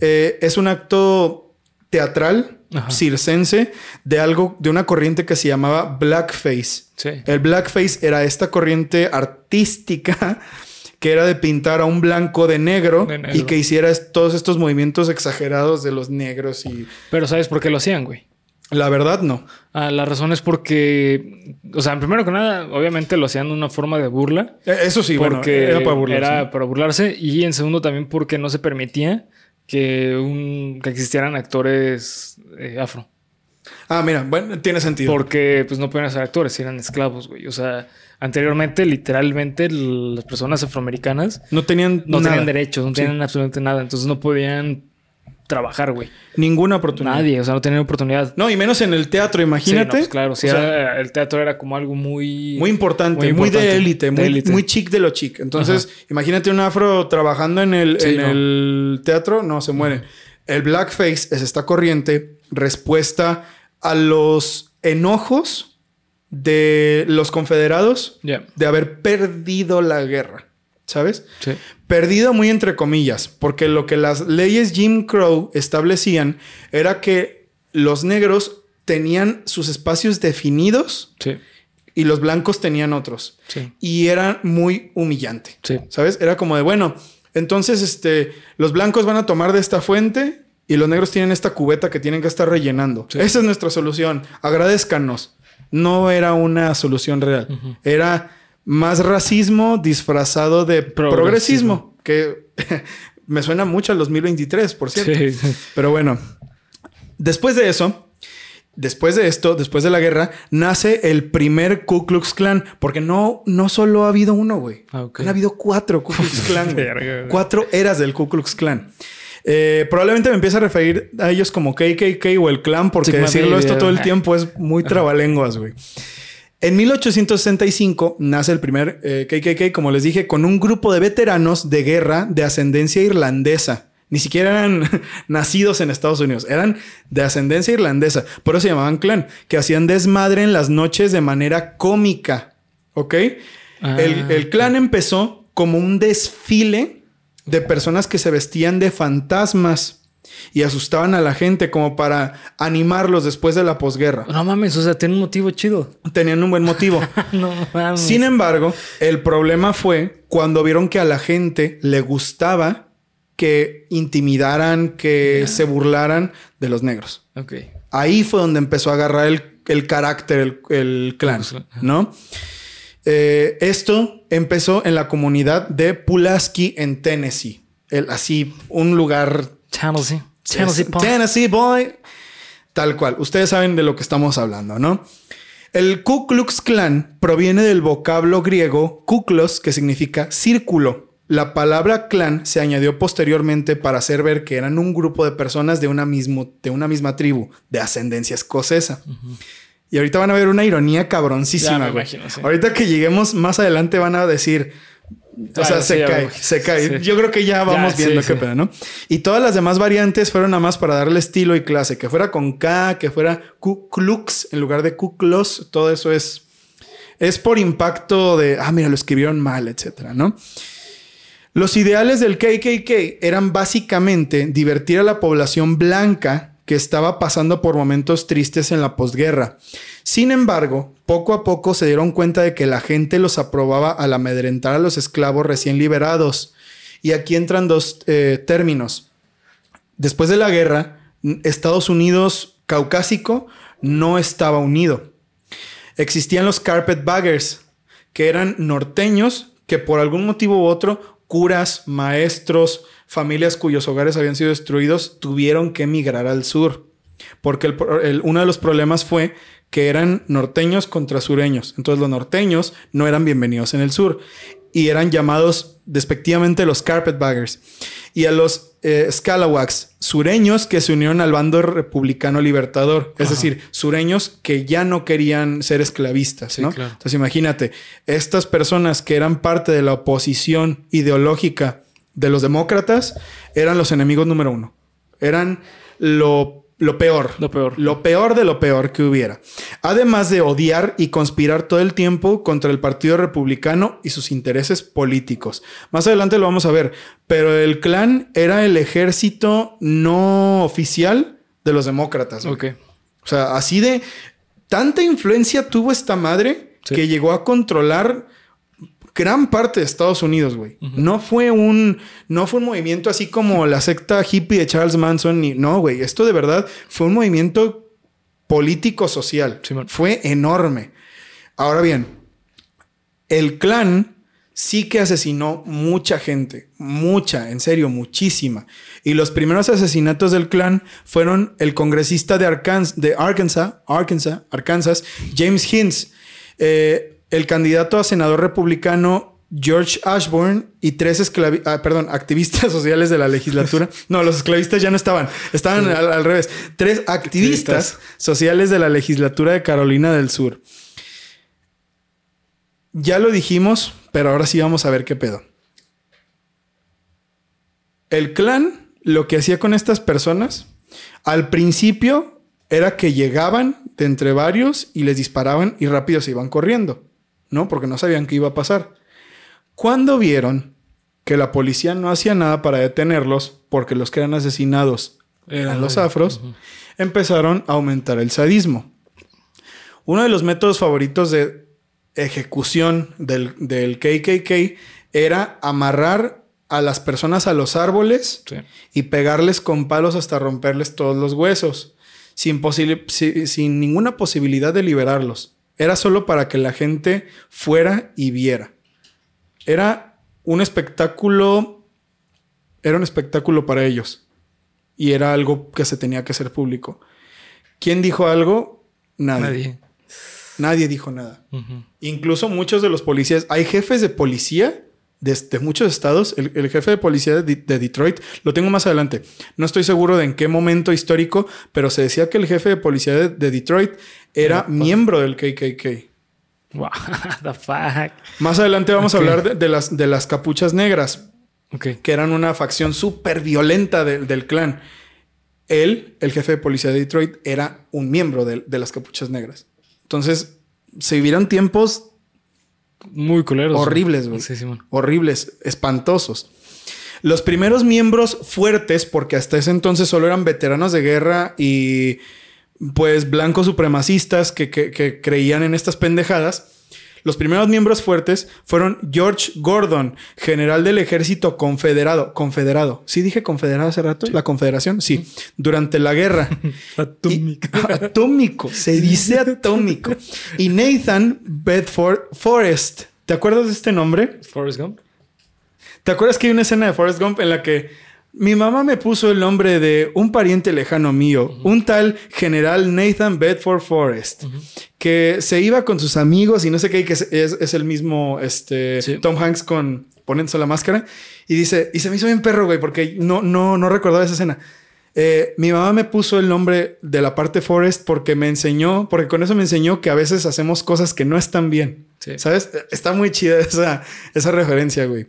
Eh, es un acto teatral Ajá. circense de algo, de una corriente que se llamaba blackface. Sí. El blackface era esta corriente artística que era de pintar a un blanco de negro, De negro. y que hiciera es- todos estos movimientos exagerados de los negros y Pero ¿sabes por qué lo hacían, güey? la verdad no. Ah, la razón es porque, o sea, primero que nada, obviamente lo hacían de una forma de burla. Eh, Eso sí, bueno, porque era para burlarse. era para burlarse. Y en segundo también porque no se permitía que, un, que existieran actores eh, afro. Ah, mira, bueno, tiene sentido. Porque pues no podían ser actores, eran esclavos, güey. O sea, anteriormente, literalmente, las personas afroamericanas no tenían no nada. tenían derechos, no Sí. tenían absolutamente nada. Entonces no podían trabajar, güey. Ninguna oportunidad. Nadie, o sea, no tenían oportunidad. No, y menos en el teatro, Sí, no, imagínate. pues claro, sí, O sea, el teatro era como algo muy... muy importante, muy, muy de élite, muy, élite. muy chic de lo chic. Entonces, imagínate un afro trabajando en el, Sí, en no. el teatro, no, se muere. El blackface es esta corriente respuesta a los enojos de los confederados de haber perdido la guerra, ¿sabes? sí. Perdido muy entre comillas, porque lo que las leyes Jim Crow establecían era que los negros tenían sus espacios definidos Sí, y los blancos tenían otros. sí, Y era muy humillante. ¿sabes? Era como de, bueno, entonces este, los blancos van a tomar de esta fuente y los negros tienen esta cubeta que tienen que estar rellenando. Esa es nuestra solución. Agradezcanos. No era una solución real. Era más racismo disfrazado de progresismo, Progresismo. que me suena mucho al 2023, por cierto. Sí, sí. Pero bueno, después de eso, después de esto, después de la guerra, nace el primer Ku Klux Klan, porque no, no solo ha habido uno, güey. Ah, ok. Han habido cuatro Ku Klux Klan. cuatro eras del Ku Klux Klan. Eh, probablemente me empiece a referir a ellos como KKK o el clan, porque Sigma decirlo esto todo el tiempo es muy trabalenguas, güey. En 1865 nace el primer eh, KKK, como les dije, con un grupo de veteranos de guerra de ascendencia irlandesa. Ni siquiera eran nacidos en Estados Unidos, eran de ascendencia irlandesa. Por eso se llamaban clan, que hacían desmadre en las noches de manera cómica. ¿Ok? Ah, el, el clan empezó como un desfile de personas que se vestían de fantasmas y asustaban a la gente como para animarlos después de la posguerra. No mames, o sea, tiene un motivo chido. Tenían un buen motivo. No mames. Sin embargo, el problema fue cuando vieron que a la gente le gustaba que intimidaran, que se burlaran de los negros. Ok. Ahí fue donde empezó a agarrar el, el carácter, el, el clan. ¿no? Eh, esto empezó en la comunidad de Pulaski en Tennessee. El, así, un lugar... Tennessee. Tennessee es- Punk. Tennessee boy. Tal cual. Ustedes saben de lo que estamos hablando, ¿no? El Ku Klux Klan proviene del vocablo griego kuklos, que significa círculo. La palabra clan se añadió posteriormente para hacer ver que eran un grupo de personas de una, mismo, de una misma tribu, de ascendencia escocesa. Y ahorita van a ver una ironía Ya cabroncísima, me güey. imagino, sí. Ahorita que lleguemos más adelante van a decir... O sea, se ya cae, se cae. Sí. Yo creo que ya vamos viendo sí. qué pedo, ¿no? Y todas las demás variantes fueron nada más para darle estilo y clase. Que fuera con K, que fuera Ku Klux en lugar de Ku Klux. Todo eso es... Es por impacto de... Ah, mira, lo escribieron mal, etcétera, ¿no? Los ideales del KKK eran básicamente divertir a la población blanca que estaba pasando por momentos tristes en la posguerra. Sin embargo, poco a poco se dieron cuenta de que la gente los aprobaba al amedrentar a los esclavos recién liberados. Y aquí entran dos eh, términos. Después de la guerra, Estados Unidos caucásico no estaba unido. Existían los carpetbaggers, que eran norteños que por algún motivo u otro, curas, maestros, familias cuyos hogares habían sido destruidos, tuvieron que emigrar al sur. Porque el uno de los problemas fue que eran norteños contra sureños. Entonces los norteños no eran bienvenidos en el sur y eran llamados despectivamente los carpetbaggers. Y a los eh, Scalawags, sureños que se unieron al bando republicano libertador. Es Ajá. decir, sureños que ya no querían ser esclavistas, Sí, ¿no? claro. Entonces imagínate, estas personas que eran parte de la oposición ideológica de los demócratas eran los enemigos número uno. Eran lo, lo peor. Lo peor. Lo peor de lo peor que hubiera. Además de odiar y conspirar todo el tiempo contra el Partido Republicano y sus intereses políticos. Más adelante lo vamos a ver. Pero el clan era el ejército no oficial de los demócratas. güey. Ok. O sea, así de tanta influencia tuvo esta madre Sí. que llegó a controlar gran parte de Estados Unidos, güey. No fue un no fue un movimiento así como la secta hippie de Charles Manson ni no, güey. Esto de verdad fue un movimiento político social. Simón. fue enorme. Ahora bien, el clan sí que asesinó mucha gente, mucha, en serio, muchísima. Y los primeros asesinatos del clan fueron el congresista de Arkansas, de Arkansas, Arkansas, Arkansas James Hinds, eh, el candidato a senador republicano George Ashburn y tres ah, perdón, activistas sociales de la legislatura. No, los esclavistas ya no estaban, estaban al, al revés. Tres activistas sociales de la legislatura de Carolina del Sur. Ya lo dijimos, pero ahora sí vamos a ver qué pedo. El clan lo que hacía con estas personas, al principio era que llegaban de entre varios y les disparaban y rápido se iban corriendo, ¿no? Porque no sabían qué iba a pasar. Cuando vieron que la policía no hacía nada para detenerlos, porque los que eran asesinados eran los afros, empezaron a aumentar el sadismo. Uno de los métodos favoritos de ejecución del, del KKK era amarrar a las personas a los árboles Sí. y pegarles con palos hasta romperles todos los huesos, sin, sin ninguna posibilidad de liberarlos. Era solo para que la gente fuera y viera. Era un espectáculo, era un espectáculo para ellos y era algo que se tenía que hacer público. ¿Quién dijo algo? Nadie. Nadie, Nadie. dijo nada. Incluso muchos de los policías, hay jefes de policía de, de muchos estados. El, el jefe de policía de, de Detroit, lo tengo más adelante. No estoy seguro de en qué momento histórico, pero se decía que el jefe de policía de, de Detroit era miembro del KKK. What the fuck. Más adelante vamos a hablar de, de las, de las capuchas negras, que eran una facción súper violenta del- del clan. Él, el jefe de policía de Detroit, era un miembro de, de las capuchas negras. Entonces, se vivieron tiempos Muy culeros. Horribles, güey. Sí, horribles, espantosos. Los primeros miembros fuertes, porque hasta ese entonces solo eran veteranos de guerra y pues blancos supremacistas que, que- que creían en estas pendejadas. Los primeros miembros fuertes fueron George Gordon, general del ejército confederado. Confederado. ¿Sí dije confederado hace rato? ¿La confederación? Sí. Durante la guerra. Atómico. Y- atómico. Se dice atómico. Y Nathan Bedford Forrest. ¿Te acuerdas de este nombre? Forrest Gump. ¿Te acuerdas que hay una escena de Forrest Gump en la que mi mamá me puso el nombre de un pariente lejano mío, un tal general Nathan Bedford Forrest, que se iba con sus amigos y no sé qué, que es, es- es el mismo este, Sí. Tom Hanks con poniéndose la máscara y dice, y se me hizo bien perro, güey, porque no, no, no recordaba esa escena. Eh, mi mamá me puso el nombre de la parte Forrest porque me enseñó, porque con eso me enseñó que a veces hacemos cosas que no están bien. Sí. ¿Sabes? Está muy chida esa, esa referencia, güey.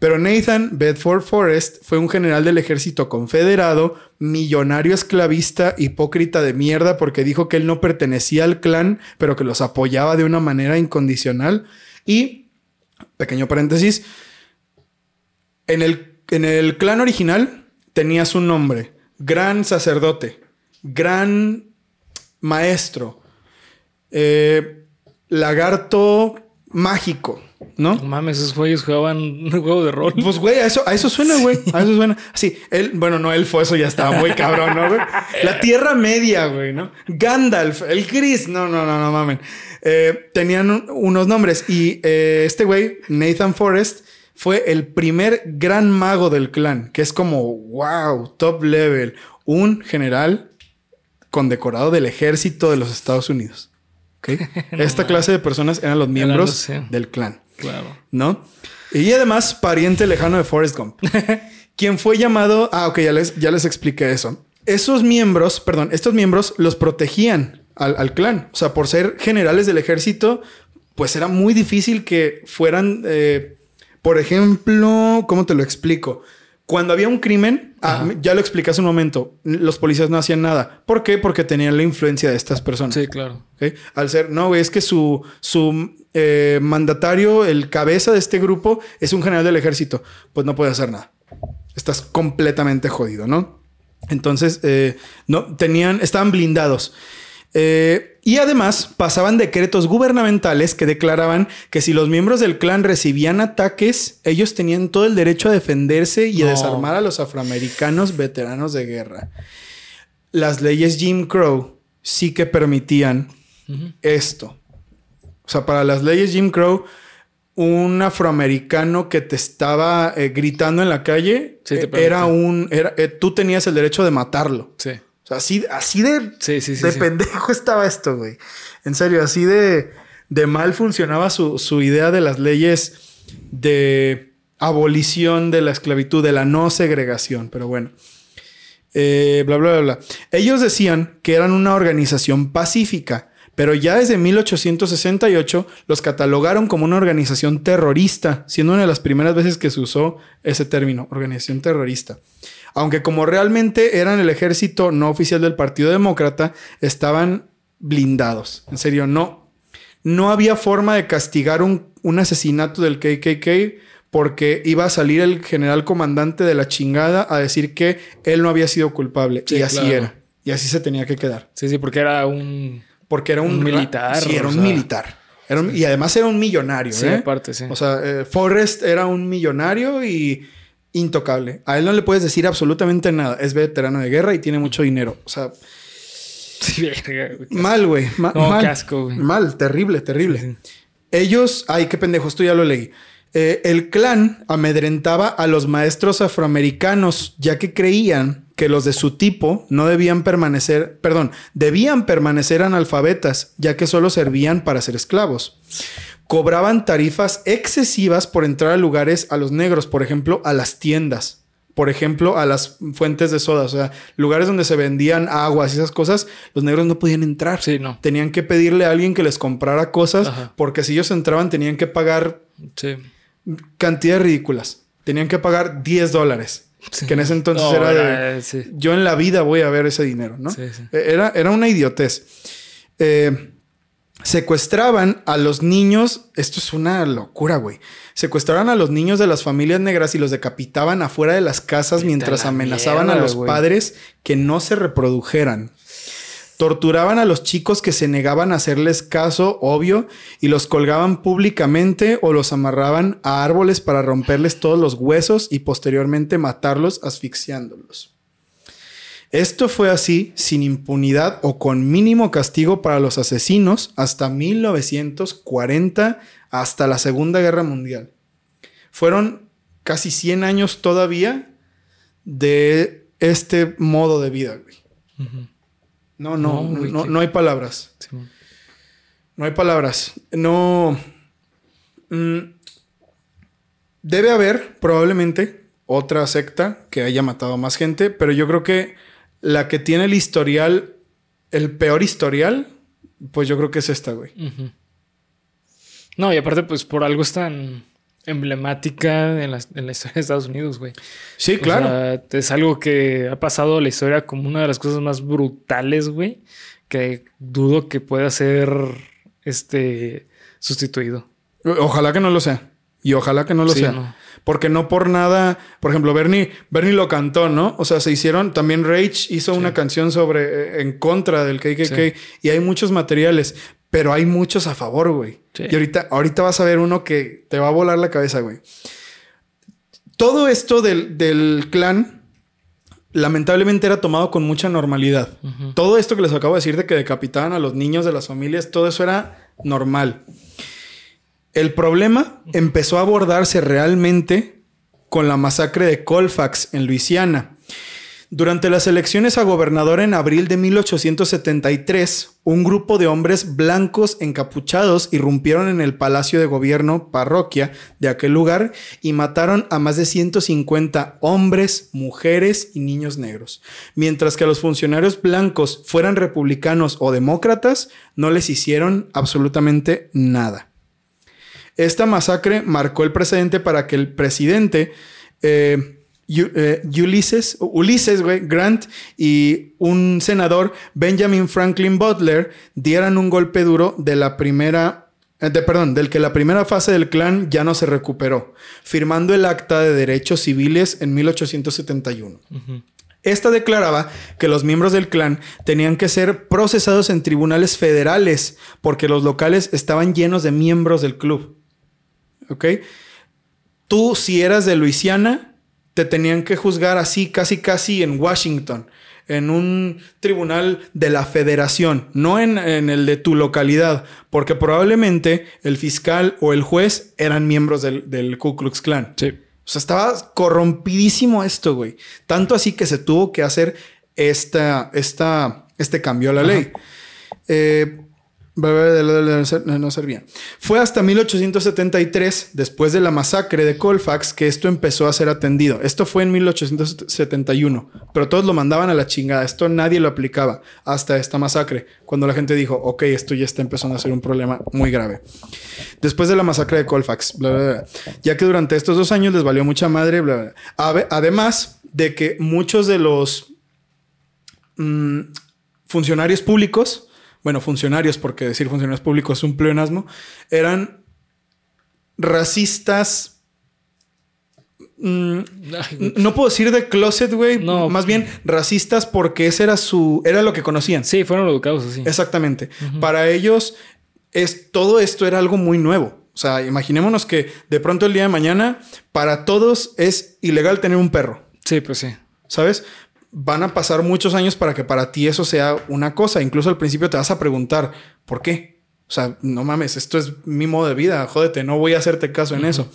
Pero Nathan Bedford Forrest fue un general del ejército confederado, millonario esclavista, hipócrita de mierda, porque dijo que él no pertenecía al clan, pero que los apoyaba de una manera incondicional. Y, pequeño paréntesis, en el, en el clan original tenías un nombre, gran sacerdote, gran maestro, eh, lagarto mágico, ¿no? No mames, esos güeyes jugaban un juego de rol. Pues, güey, a eso, a eso suena, güey. A eso suena. Sí, él, bueno, no, fue eso, ya estaba muy cabrón, ¿no, güey? La Tierra Media, güey, ¿no? Gandalf, el Gris, no, no, no, no mamen. Eh, tenían un- unos nombres y eh, este güey, Nathan Forrest, fue el primer gran mago del clan, que es como, wow, top level, un general condecorado del ejército de los Estados Unidos. Esta clase de personas eran los miembros del clan. Claro. ¿no? Y además, pariente lejano de Forrest Gump. quien fue llamado. Ah, ok, ya les, ya les expliqué eso. Esos miembros, perdón, estos miembros los protegían al, al clan. O sea, por ser generales del ejército, pues era muy difícil que fueran. eh, por ejemplo, ¿cómo te lo explico? Cuando había un crimen, ah, ya lo expliqué hace un momento, los policías no hacían nada. ¿Por qué? Porque tenían la influencia de estas personas. Sí, claro. Al ser, no, es que su, su eh, mandatario, el cabeza de este grupo, es un general del ejército. Pues no puede hacer nada. Estás completamente jodido, ¿no? Entonces, eh, no, tenían, estaban blindados. Eh, y además pasaban decretos gubernamentales que declaraban que si los miembros del clan recibían ataques, ellos tenían todo el derecho a defenderse y a desarmar a los afroamericanos veteranos de guerra. Las leyes Jim Crow sí que permitían esto. O sea, para las leyes Jim Crow, un afroamericano que te estaba eh, gritando en la calle Sí, eh, era un. Era, eh, tú tenías el derecho de matarlo. Sí. Sea, así, así de, Sí, sí, sí. de pendejo estaba esto, güey. En serio, así de, de mal funcionaba su, su idea de las leyes de abolición de la esclavitud, de la no segregación. Pero bueno. Eh, bla, bla, bla, bla. Ellos decían que eran una organización pacífica, pero ya desde 1868 los catalogaron como una organización terrorista, siendo una de las primeras veces que se usó ese término, organización terrorista. Aunque como realmente eran el ejército no oficial del Partido Demócrata, estaban blindados. En serio, no. No había forma de castigar un, un asesinato del KKK porque iba a salir el general comandante de la chingada a decir que él no había sido culpable. Sí, y así claro. era. Y así se tenía que quedar. Sí, sí, porque era un. Porque era un, Un militar, Sí, era un sea. militar. Era un- y además era un millonario. Sí, ¿eh? aparte, sí. O sea, eh, Forrest era un millonario y intocable. A él no le puedes decir absolutamente nada. Es veterano de guerra y tiene mucho dinero. O sea, mal, güey. Ma- No, mal. qué asco, güey. Mal, terrible, terrible. Ellos, ay, qué pendejo, esto ya lo leí. Eh, el clan amedrentaba a los maestros afroamericanos, ya que creían que los de su tipo no debían permanecer, perdón, debían permanecer analfabetas, ya que solo servían para ser esclavos. Cobraban tarifas excesivas por entrar a lugares a los negros, por ejemplo, a las tiendas. Por ejemplo, a las fuentes de soda, o sea, lugares donde se vendían aguas y esas cosas, los negros no podían entrar. Sí, no. Tenían que pedirle a alguien que les comprara cosas Ajá. porque si ellos entraban tenían que pagar Sí. cantidades ridículas. Tenían que pagar 10 dólares. Sí. Que en ese entonces No, era de... sí. Yo en la vida voy a ver ese dinero, ¿no? Eh, Era, era una idiotez. Eh, secuestraban a los niños. Esto es una locura, güey. Secuestraban a los niños de las familias negras y los decapitaban afuera de las casas mientras la amenazaban a los padres que no se reprodujeran. Torturaban a los chicos que se negaban a hacerles caso, obvio, y los colgaban públicamente o los amarraban a árboles para romperles todos los huesos y posteriormente matarlos asfixiándolos. Esto fue así sin impunidad o con mínimo castigo para los asesinos hasta 1940, hasta la Segunda Guerra Mundial. Fueron casi 100 años todavía de este modo de vida, güey. No, no, No, no, güey, no, qué- no hay palabras. Sí. No hay palabras. No. Mm, debe haber probablemente otra secta que haya matado a más gente, pero yo creo que la que tiene el historial, el peor historial, pues yo creo que es esta, güey. No, y aparte, pues por algo es tan emblemática en la, en la historia de Estados Unidos, güey. Sí, O claro. sea, es algo que ha pasado a la historia como una de las cosas más brutales, güey, que dudo que pueda ser este sustituido. Ojalá que no lo sea. Y ojalá que no lo Sí, sea. no. Porque no por nada, por ejemplo, Bernie, Bernie lo cantó, ¿no? O sea, se hicieron, también Rage hizo una canción sobre, eh, en contra del KKK Sí. y hay muchos materiales, pero hay muchos a favor, güey. Sí. Y ahorita, ahorita vas a ver uno que te va a volar la cabeza, güey. Todo esto del, del clan, lamentablemente era tomado con mucha normalidad. Todo esto que les acabo de decir de que decapitaban a los niños de las familias, todo eso era normal. El problema empezó a abordarse realmente con la masacre de Colfax en Luisiana. Durante las elecciones a gobernador en abril de 1873, un grupo de hombres blancos encapuchados irrumpieron en el palacio de gobierno parroquia de aquel lugar y mataron a más de 150 hombres, mujeres y niños negros. Mientras que los funcionarios blancos fueran republicanos o demócratas, no les hicieron absolutamente nada. Esta masacre marcó el precedente para que el presidente eh, eh, Ulises Grant y un senador, Benjamin Franklin Butler, dieran un golpe duro de la primera, eh, de, perdón, del que la primera fase del clan ya no se recuperó, firmando el Acta de Derechos Civiles en 1871. Esta declaraba que los miembros del clan tenían que ser procesados en tribunales federales porque los locales estaban llenos de miembros del club. ¿Ok? Tú, si eras de Luisiana, te tenían que juzgar así, casi, casi en Washington, en un tribunal de la federación, no en, el de tu localidad, porque probablemente el fiscal o el juez eran miembros del, Ku Klux Klan. Sí. O sea, estaba corrompidísimo esto, güey. Tanto así que se tuvo que hacer esta, esta, este cambio a la ley. Eh, no servían. Fue hasta 1873, después de la masacre de Colfax, que esto empezó a ser atendido. Esto fue en 1871, pero todos lo mandaban a la chingada. Esto nadie lo aplicaba hasta esta masacre, cuando la gente dijo, ok, esto ya está empezando a ser un problema muy grave. Después de la masacre de Colfax, ya que durante estos dos años les valió mucha madre, además de que muchos de los mm, funcionarios públicos, bueno, funcionarios, porque decir funcionarios públicos es un pleonasmo, eran racistas. Mm, no puedo decir de closet, güey. No. Más bien racistas porque ese era su. era lo que conocían. Sí, fueron educados así. Exactamente. Para ellos, es, todo esto era algo muy nuevo. O sea, imaginémonos que de pronto el día de mañana, para todos es ilegal tener un perro. Sí, pues sí. ¿Sabes? Van a pasar muchos años para que para ti eso sea una cosa. Incluso al principio te vas a preguntar, ¿por qué? O sea, no mames, esto es mi modo de vida, jódete, no voy a hacerte caso en eso.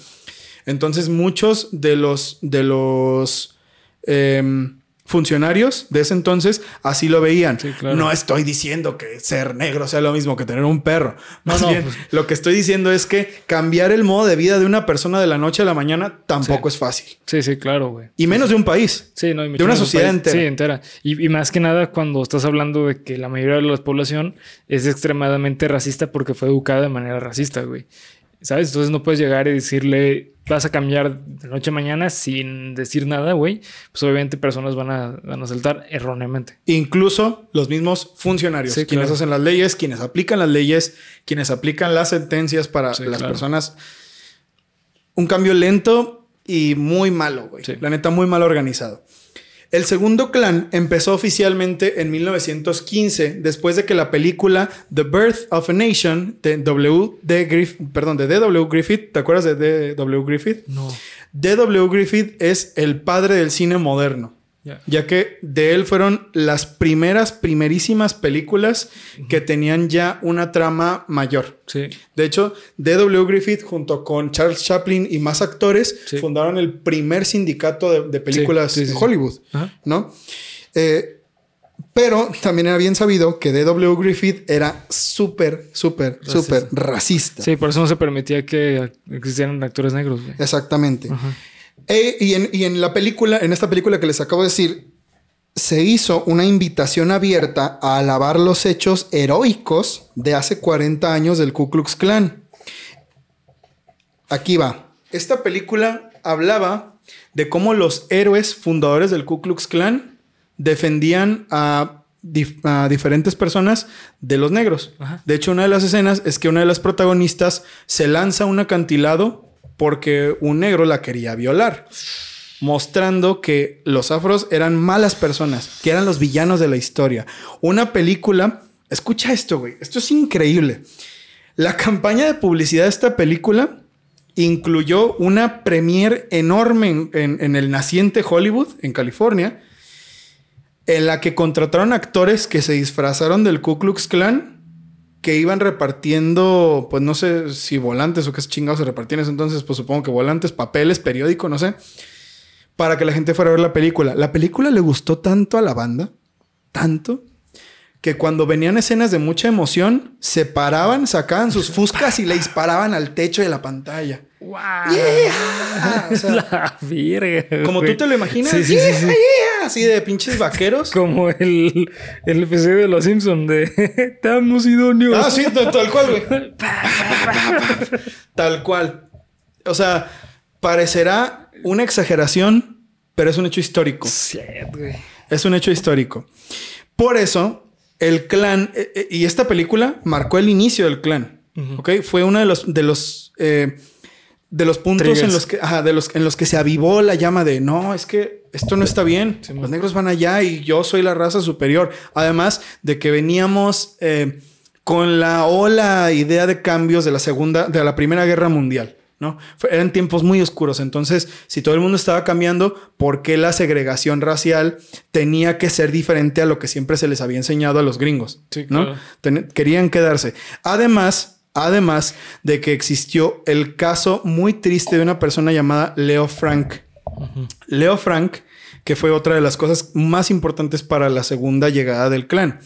Entonces, muchos de los, de los, em, funcionarios de ese entonces así lo veían. No estoy diciendo que ser negro sea lo mismo que tener un perro. Más bien, pues. lo que estoy diciendo es que cambiar el modo de vida de una persona de la noche a la mañana tampoco es fácil. Sí, sí, claro, güey. Y menos de un país. Sí, no, de una sociedad entera. Sí, entera. Y, y, más que nada cuando estás hablando de que la mayoría de la población es extremadamente racista porque fue educada de manera racista, güey. ¿Sabes? Entonces no puedes llegar y decirle, vas a cambiar de noche a mañana sin decir nada, güey. Pues obviamente personas van a, van a saltar erróneamente. Incluso los mismos funcionarios, quienes hacen las leyes, quienes aplican las leyes, quienes aplican las sentencias para las personas. Un cambio lento y muy malo, güey. La neta, muy mal organizado. El segundo clan empezó oficialmente en 1915, después de que la película The Birth of a Nation de W. D. Griffith, perdón, de D.W. Griffith, ¿te acuerdas de D.W. Griffith? No. D.W. Griffith es el padre del cine moderno. Ya que de él fueron las primeras, primerísimas películas que tenían ya una trama mayor. Sí. De hecho, D.W. Griffith junto con Charles Chaplin y más actores fundaron el primer sindicato de, películas de Hollywood, ¿no? Eh, pero también era bien sabido que D.W. Griffith era súper, súper, súper racista. Sí, por eso no se permitía que existieran actores negros. Exactamente. E, y, en, la película, en esta película que les acabo de decir, se hizo una invitación abierta a alabar los hechos heroicos de hace 40 años del Ku Klux Klan. Aquí va. Esta película hablaba de cómo los héroes fundadores del Ku Klux Klan defendían a, diferentes personas de los negros. De hecho, una de las escenas es que una de las protagonistas se lanza a un acantilado porque un negro la quería violar, mostrando que los afros eran malas personas, que eran los villanos de la historia. Una película, escucha esto, güey, esto es increíble. La campaña de publicidad de esta película incluyó una premiere enorme en, el naciente Hollywood, en California, en la que contrataron actores que se disfrazaron del Ku Klux Klan que iban repartiendo, pues no sé si volantes o qué chingados se repartían entonces, pues supongo que volantes, papeles, periódico, no sé, para que la gente fuera a ver la película. La película le gustó tanto a la banda, tanto, que cuando venían escenas de mucha emoción, se paraban, sacaban sus fuscas y le disparaban al techo de la pantalla. ¡Wow! Yeah. O sea, la como tú te lo imaginas, Sí, sí, yeah, sí, sí. yeah, así de pinches vaqueros. Como el, el episodio de Los Simpsons de Te amo, Sidonio. Ah, sí, tal, cual, güey. tal cual. O sea, parecerá una exageración, pero es un hecho histórico. Güey. Es un hecho histórico. Por eso, el clan, eh, eh, y esta película marcó el inicio del clan. ¿Ok? Fue uno de los, de los, eh, de los puntos Triggers. en los, que, ajá, de los, en los que se avivó la llama de no, es que esto no está bien. Sí, los negros van allá y yo soy la raza superior. Además de que veníamos eh, con la ola idea de cambios de la segunda, de la primera guerra mundial. ¿no? Eran tiempos muy oscuros. Entonces, si todo el mundo estaba cambiando, ¿por qué la segregación racial tenía que ser diferente a lo que siempre se les había enseñado a los gringos? Sí, ¿no? claro. Querían quedarse. Además, además de que existió el caso muy triste de una persona llamada Leo Frank. Leo Frank, que fue otra de las cosas más importantes para la segunda llegada del clan.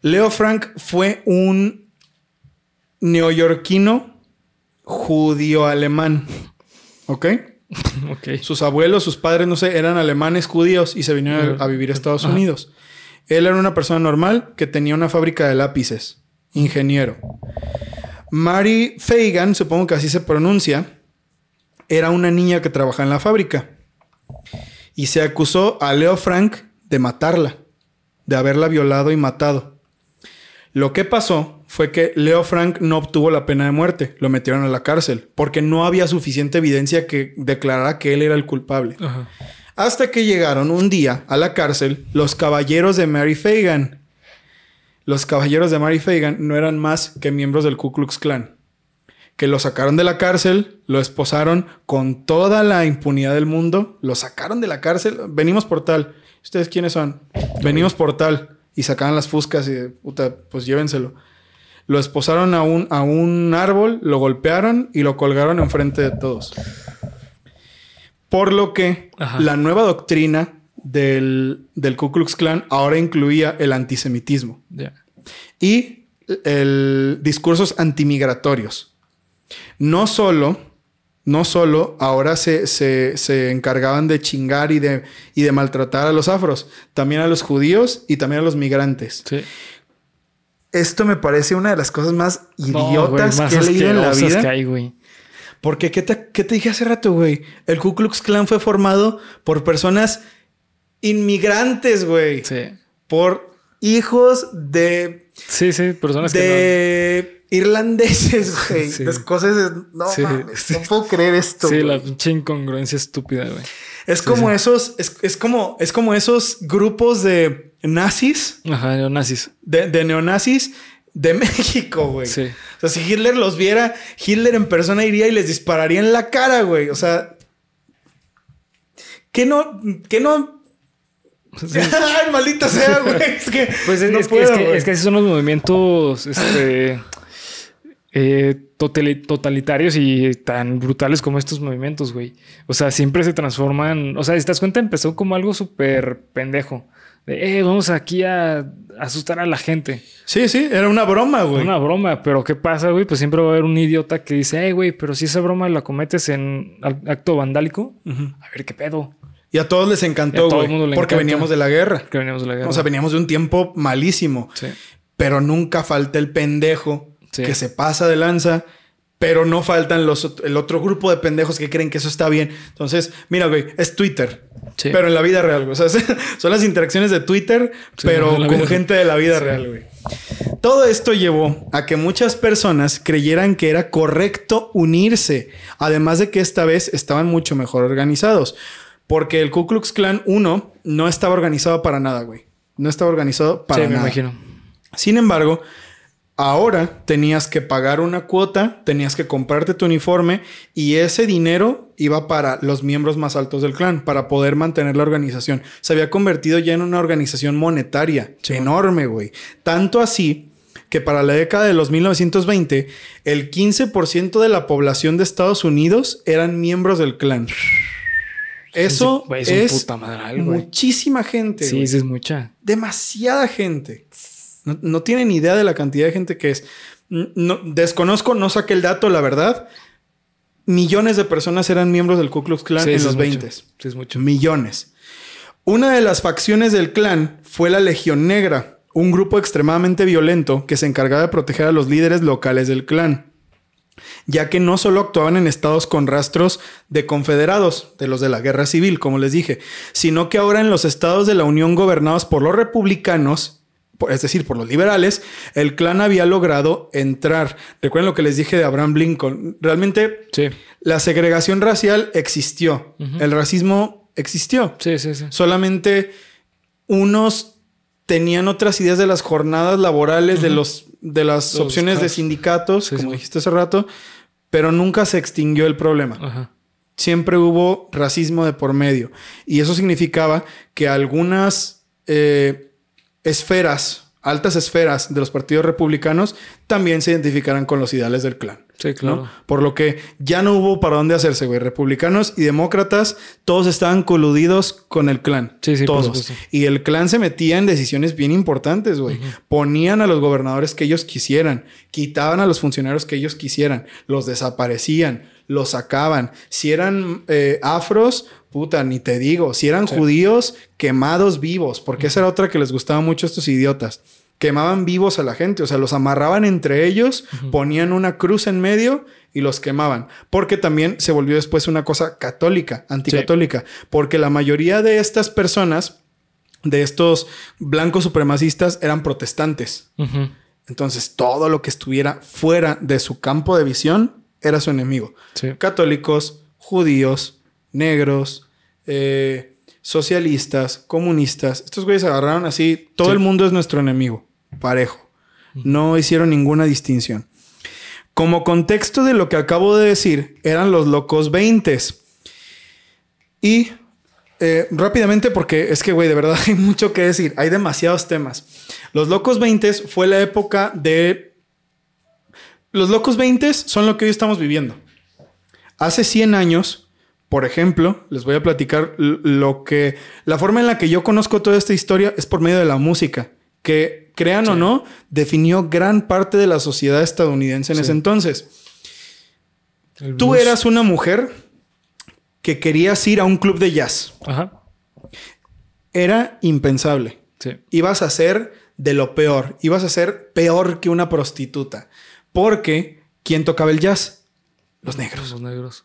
Leo Frank fue un neoyorquino judío alemán. ¿Ok? Ok. Sus abuelos, sus padres, no sé, eran alemanes judíos y se vinieron a, a vivir a Estados Unidos. Él era una persona normal que tenía una fábrica de lápices, ingeniero. Mary Fagan, supongo que así se pronuncia, era una niña que trabajaba en la fábrica. Y se acusó a Leo Frank de matarla, de haberla violado y matado. Lo que pasó fue que Leo Frank no obtuvo la pena de muerte, lo metieron a la cárcel, porque no había suficiente evidencia que declarara que él era el culpable. Ajá. Hasta que llegaron un día a la cárcel los caballeros de Mary Fagan. Los caballeros de Mary Fagan no eran más que miembros del Ku Klux Klan. Que lo sacaron de la cárcel, lo esposaron con toda la impunidad del mundo, lo sacaron de la cárcel. Venimos por tal. ¿Ustedes quiénes son? Venimos por tal. Y sacaban las fuscas y, de, puta, pues llévenselo. Lo esposaron a un, a un árbol, lo golpearon y lo colgaron enfrente de todos. Por lo que Ajá. la nueva doctrina del, del Ku Klux Klan ahora incluía el antisemitismo y el discursos antimigratorios. No solo, no solo ahora se, se- se encargaban de chingar y de, y de maltratar a los afros, también a los judíos y también a los migrantes. Sí. Esto me parece una de las cosas más No, idiotas más que he leído en la vida. que hay, güey. Porque, ¿qué te, qué te dije hace rato, güey? El Ku Klux Klan fue formado por personas inmigrantes, güey. Sí. Por hijos de, Sí, sí, personas que de irlandeses, güey. Sí. Escoceses. No Sí, mames, no puedo creer esto. Sí, güey. la pinche incongruencia estúpida, güey. Es sí, como esos, es, es como, es como esos grupos de nazis, Ajá, neonazis. de, de neonazis de México, güey. Sí. O sea, si Hitler los viera, Hitler en persona iría y les dispararía en la cara, güey. O sea, que no, que no. Sí. Ay, maldita sea, güey. Es que Pues es, no es que, es, que, güey. es que así son los movimientos este, eh, totali- totalitarios y tan brutales como estos movimientos, güey. O sea, siempre se transforman. O sea, si te das cuenta, empezó como algo súper pendejo. De, eh, vamos aquí a asustar a la gente. Sí, sí, era una broma, güey. Una broma, pero ¿qué pasa, güey? Pues siempre va a haber un idiota que dice, eh, güey, pero si esa broma la cometes en acto vandálico, a ver qué pedo. Y a todos les encantó, güey. Porque encanta. veníamos de la guerra. Que veníamos de la guerra. O sea, veníamos de un tiempo malísimo. sí. Pero nunca falta el pendejo Sí. que se pasa de lanza. Pero no faltan los, el otro grupo de pendejos que creen que eso está bien. Entonces, mira, güey, es Twitter. Sí. Pero en la vida real, güey. O sea, son las interacciones de Twitter, Sí, pero con vida- gente de la vida real, güey. Todo esto llevó a que muchas personas creyeran que era correcto unirse. Además de que esta vez estaban mucho mejor organizados. Porque el Ku Klux Klan 1 no estaba organizado para nada, güey. No estaba organizado para sí, me nada. imagino. Sin embargo, ahora tenías que pagar una cuota, tenías que comprarte tu uniforme y ese dinero iba para los miembros más altos del clan, para poder mantener la organización. Se había convertido ya en una organización monetaria enorme, güey. Tanto así que para la década de los 1920, el 15% de la población de Estados Unidos eran miembros del clan. Eso es, es puta madral, güey. muchísima gente. Sí, es mucha. demasiada gente. No, no tienen idea de la cantidad de gente que es. No, desconozco, no saqué el dato, la verdad. Millones de personas eran miembros del Ku Klux Klan Sí, en los es mucho. 20. Sí, es mucho. Millones. Una de las facciones del clan fue la Legión Negra, un grupo extremadamente violento que se encargaba de proteger a los líderes locales del clan, ya que no solo actuaban en estados con rastros de confederados, de los de la guerra civil, como les dije, sino que ahora en los estados de la Unión gobernados por los republicanos, es decir, por los liberales, el clan había logrado entrar. Recuerden lo que les dije de Abraham Lincoln. Realmente Sí. la segregación racial existió. El racismo existió. Sí, sí, sí. Solamente unos tenían otras ideas de las jornadas laborales, de los de las Los opciones de sindicatos, Sí, como sí. dijiste hace rato, pero nunca se extinguió el problema. Ajá. Siempre hubo racismo de por medio. Y eso significaba que algunas eh, esferas, altas esferas de los partidos republicanos, también se identificaran con los ideales del clan. Sí, claro. ¿no? Por lo que ya no hubo para dónde hacerse, güey. Republicanos y demócratas, todos estaban coludidos con el clan. Sí, sí, todos. Y el clan se metía en decisiones bien importantes, güey. Ponían a los gobernadores que ellos quisieran, quitaban a los funcionarios que ellos quisieran, los desaparecían, los sacaban. Si eran eh, afros, puta, ni te digo. Si eran judíos, quemados vivos, porque esa era otra que les gustaba mucho a estos idiotas. Quemaban vivos a la gente, o sea, los amarraban entre ellos, ponían una cruz en medio y los quemaban, porque también se volvió después una cosa católica, anticatólica, porque la mayoría de estas personas, de estos blancos supremacistas, eran protestantes. Entonces, todo lo que estuviera fuera de su campo de visión era su enemigo. Sí. Católicos, judíos, negros, eh, socialistas, comunistas. Estos güeyes agarraron así. Todo Sí. el mundo es nuestro enemigo. Parejo. No hicieron ninguna distinción. Como contexto de lo que acabo de decir, eran los locos 20. Y eh, rápidamente, porque es que, güey, de verdad hay mucho que decir. Hay demasiados temas. Los locos 20 fue la época de. Los locos 20 son lo que hoy estamos viviendo. Hace 100 años, por ejemplo, les voy a platicar lo que. La forma en la que yo conozco toda esta historia es por medio de la música, que crean o no, definió gran parte de la sociedad estadounidense en Sí. ese entonces. Tú eras una mujer que querías ir a un club de jazz. Ajá. Era impensable. Sí. Ibas a ser de lo peor. Ibas a ser peor que una prostituta. Porque, ¿quién tocaba el jazz? Los negros. Los negros.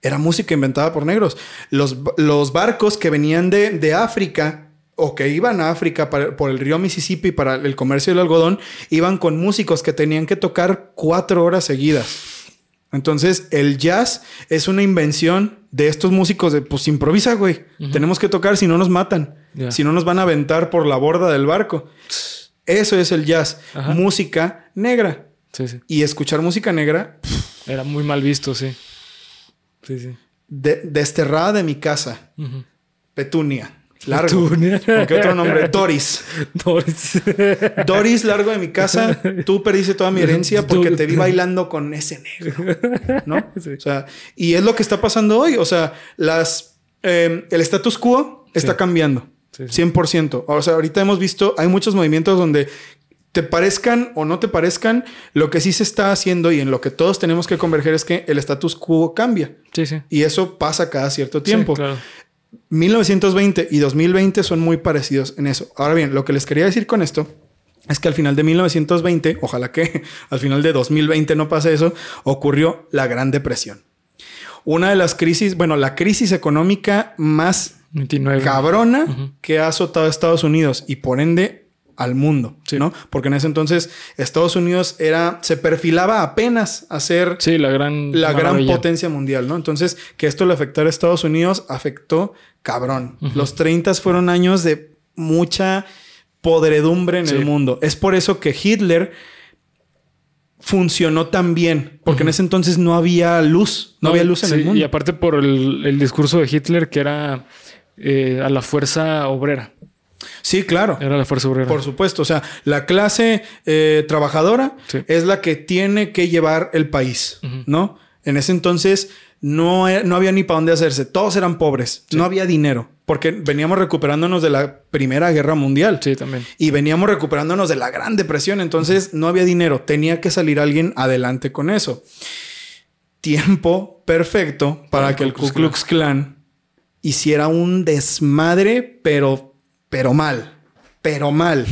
Era música inventada por negros. Los, los barcos que venían de, de África o que iban a África para- por el río Mississippi para el comercio del algodón, iban con músicos que tenían que tocar cuatro horas seguidas. Entonces, el jazz es una invención de estos músicos de, pues improvisa, güey. Tenemos que tocar si no nos matan. Si no nos van a aventar por la borda del barco. Eso es el jazz. Ajá. Música negra. Sí, sí. Y escuchar música negra, Era muy mal visto, sí. Sí, sí. de- desterrada de mi casa. Petunia. Largo. Petunia. ¿Con qué otro nombre? Doris. Doris. Doris, largo de mi casa. Tú perdiste toda mi herencia porque te vi bailando con ese negro. ¿No? Sí. O sea, y es lo que está pasando hoy. O sea, las, eh, el status quo está Sí. cambiando. Sí. 100%. O sea, ahorita hemos visto, hay muchos movimientos donde te parezcan o no te parezcan, lo que sí se está haciendo y en lo que todos tenemos que converger es que el status quo cambia. Sí, sí. Y eso pasa cada cierto tiempo. Sí, claro. 1920 y 2020 son muy parecidos en eso. Ahora bien, lo que les quería decir con esto es que al final de 1920, ojalá que al final de 2020 no pase eso, ocurrió la Gran Depresión. Una de las crisis, bueno, la crisis económica más 29. cabrona que ha azotado a Estados Unidos y por ende al mundo, Sí. ¿no? Porque en ese entonces Estados Unidos era, se perfilaba apenas a ser Sí, la gran. la gran potencia mundial, ¿no? Entonces, que esto le afectara a Estados Unidos, afectó cabrón. Los 30 fueron años de mucha podredumbre en Sí. el mundo. Es por eso que Hitler funcionó tan bien, porque en ese entonces no había luz, no, había luz en el mundo. Y aparte por el, el discurso de Hitler que era eh, a la fuerza obrera. Sí, claro. Era la fuerza obrera. Por supuesto, o sea, la clase eh, trabajadora Sí. es la que tiene que llevar el país. ¿no? En ese entonces no, e- no había ni para dónde hacerse. Todos eran pobres. No había dinero. Porque veníamos recuperándonos de la Primera Guerra Mundial. Sí, también. Y veníamos recuperándonos de la Gran Depresión. Entonces no había dinero. Tenía que salir alguien adelante con eso. Tiempo perfecto para que el Ku Klux Klan hiciera un desmadre, pero, pero mal. Pero mal.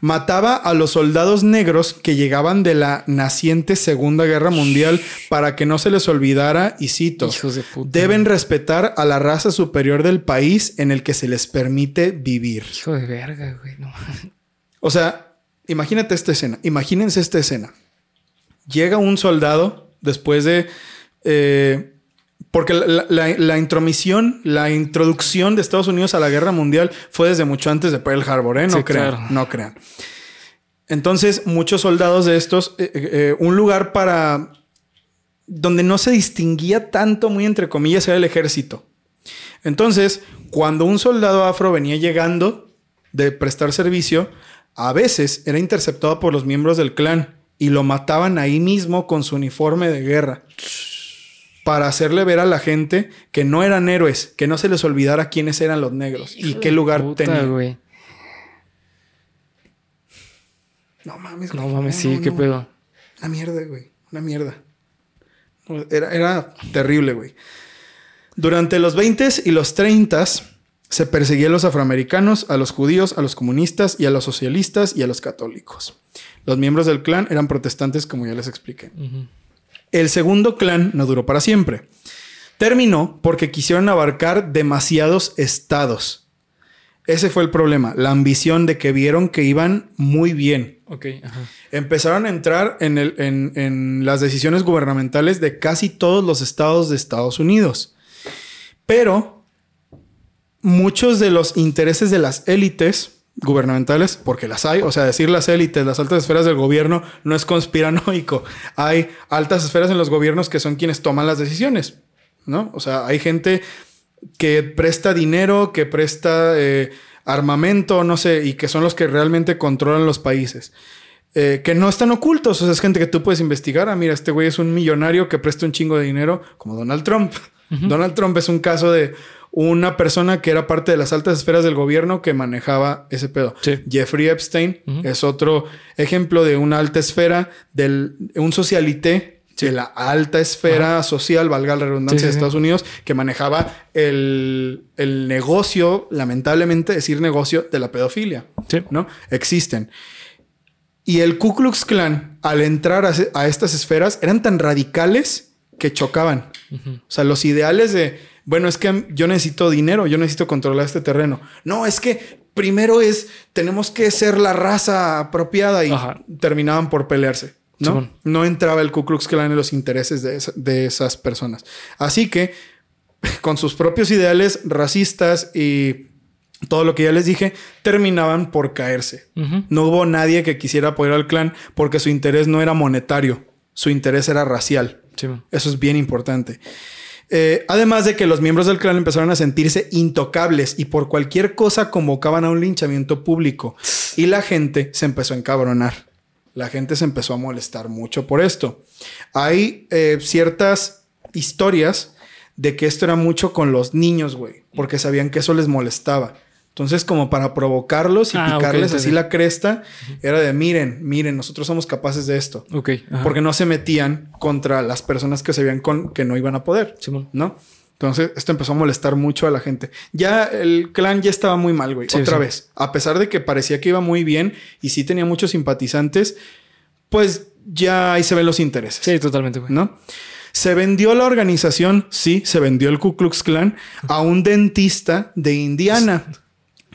Mataba a los soldados negros que llegaban de la naciente Segunda Guerra Mundial para que no se les olvidara, y cito, Hijos de puta. deben respetar a la raza superior del país en el que se les permite vivir. Hijo de verga, güey. No. O sea, imagínate esta escena. Imagínense esta escena. Llega un soldado después de. eh, porque la, la- la intromisión, la introducción de Estados Unidos a la guerra mundial fue desde mucho antes de Pearl Harbor, ¿eh? No Sí, crean, claro. no crean. Entonces, muchos soldados de estos, eh, eh, eh, un lugar para. donde no se distinguía tanto, muy entre comillas, era el ejército. Entonces, cuando un soldado afro venía llegando de prestar servicio, a veces era interceptado por los miembros del clan y lo mataban ahí mismo con su uniforme de guerra. Para hacerle ver a la gente que no eran héroes, que no se les olvidara quiénes eran los negros y qué lugar puta, tenían. No mames, No güey, mames, sí, no, qué no. pedo. Una mierda, güey. Una mierda. No, Era, era terrible, güey. Durante los 20 y los 30 se perseguía a los afroamericanos, a los judíos, a los comunistas y a los socialistas y a los católicos. Los miembros del clan eran protestantes, como ya les expliqué. El segundo clan no duró para siempre. Terminó porque quisieron abarcar demasiados estados. Ese fue el problema, la ambición de que vieron que iban muy bien. Ok, ajá. Empezaron a entrar en, el- en- en las decisiones gubernamentales de casi todos los estados de Estados Unidos. Pero muchos de los intereses de las élites gubernamentales, porque las hay, o sea, decir las élites, las altas esferas del gobierno no es conspiranoico. Hay altas esferas en los gobiernos que son quienes toman las decisiones, ¿no? O sea, hay gente que presta dinero, que presta eh, armamento, no sé, y que son los que realmente controlan los países. Eh, que no están ocultos, o sea, es gente que tú puedes investigar. Ah, mira, este güey es un millonario que presta un chingo de dinero, como Donald Trump. Donald Trump es un caso de una persona que era parte de las altas esferas del gobierno que manejaba ese pedo. Sí. Jeffrey Epstein es otro ejemplo de una alta esfera, del un socialité de la alta esfera social, valga la redundancia, Sí, de. Estados Unidos, que manejaba el, el negocio, lamentablemente decir negocio, de la pedofilia. Sí. ¿no? Existen. Y el Ku Klux Klan, al entrar a estas esferas, eran tan radicales que chocaban. O sea, los ideales de, bueno, es que yo necesito dinero, yo necesito controlar este terreno. No, es que primero es, tenemos que ser la raza apropiada y Ajá. terminaban por pelearse. ¿no? No entraba el Ku Klux Klan en los intereses de, esa- de esas personas. Así que, con sus propios ideales racistas y todo lo que ya les dije, terminaban por caerse. No hubo nadie que quisiera apoyar al clan porque su interés no era monetario, su interés era racial. Sí. Eso es bien importante. Eh, además de que los miembros del clan empezaron a sentirse intocables y por cualquier cosa convocaban a un linchamiento público y la gente se empezó a encabronar. La gente se empezó a molestar mucho por esto. Hay eh, ciertas historias de que esto era mucho con los niños, güey, porque sabían que eso les molestaba. Entonces, como para provocarlos y Ah, picarles así la cresta, era de miren, miren, nosotros somos capaces de esto. Ok. ajá. Porque no se metían contra las personas que se veían con que no iban a poder, Simón. ¿no? Entonces, esto empezó a molestar mucho a la gente. Ya el clan ya estaba muy mal, güey. Sí, Otra sí. vez. A pesar de que parecía que iba muy bien y sí tenía muchos simpatizantes, pues ya ahí se ven los intereses. Sí, totalmente, güey. ¿no? Se vendió la organización, sí, se vendió el Ku Klux Klan a un dentista de Indiana,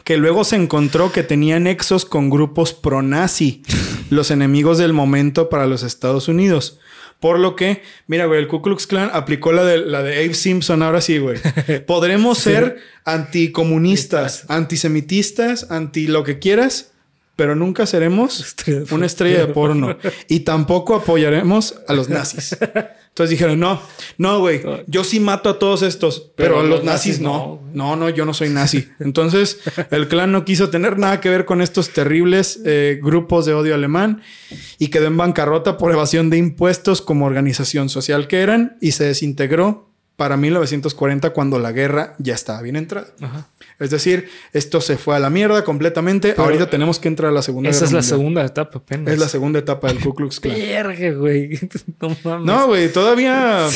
que luego se encontró que tenía nexos con grupos pro-nazi, los enemigos del momento para los Estados Unidos. Por lo que, mira, güey, el Ku Klux Klan aplicó la de, la de Abe Simpson ahora sí, güey. Podremos ser anticomunistas, antisemitistas, anti lo que quieras, pero nunca seremos una estrella de porno. Y tampoco apoyaremos a los nazis. Entonces dijeron, no, no, güey, yo sí mato a todos estos, pero, a los, nazis, no. No, no, yo no soy nazi. Entonces el clan no quiso tener nada que ver con estos terribles eh, grupos de odio alemán y quedó en bancarrota por evasión de impuestos como organización social que eran y se desintegró para 1940 cuando la guerra ya estaba bien entrada. Es decir, esto se fue a la mierda completamente. Ahorita tenemos que entrar a la segunda Esa es la segunda etapa apenas. Es la segunda etapa del Ku Klux Klan. Güey. No mames. No, güey, todavía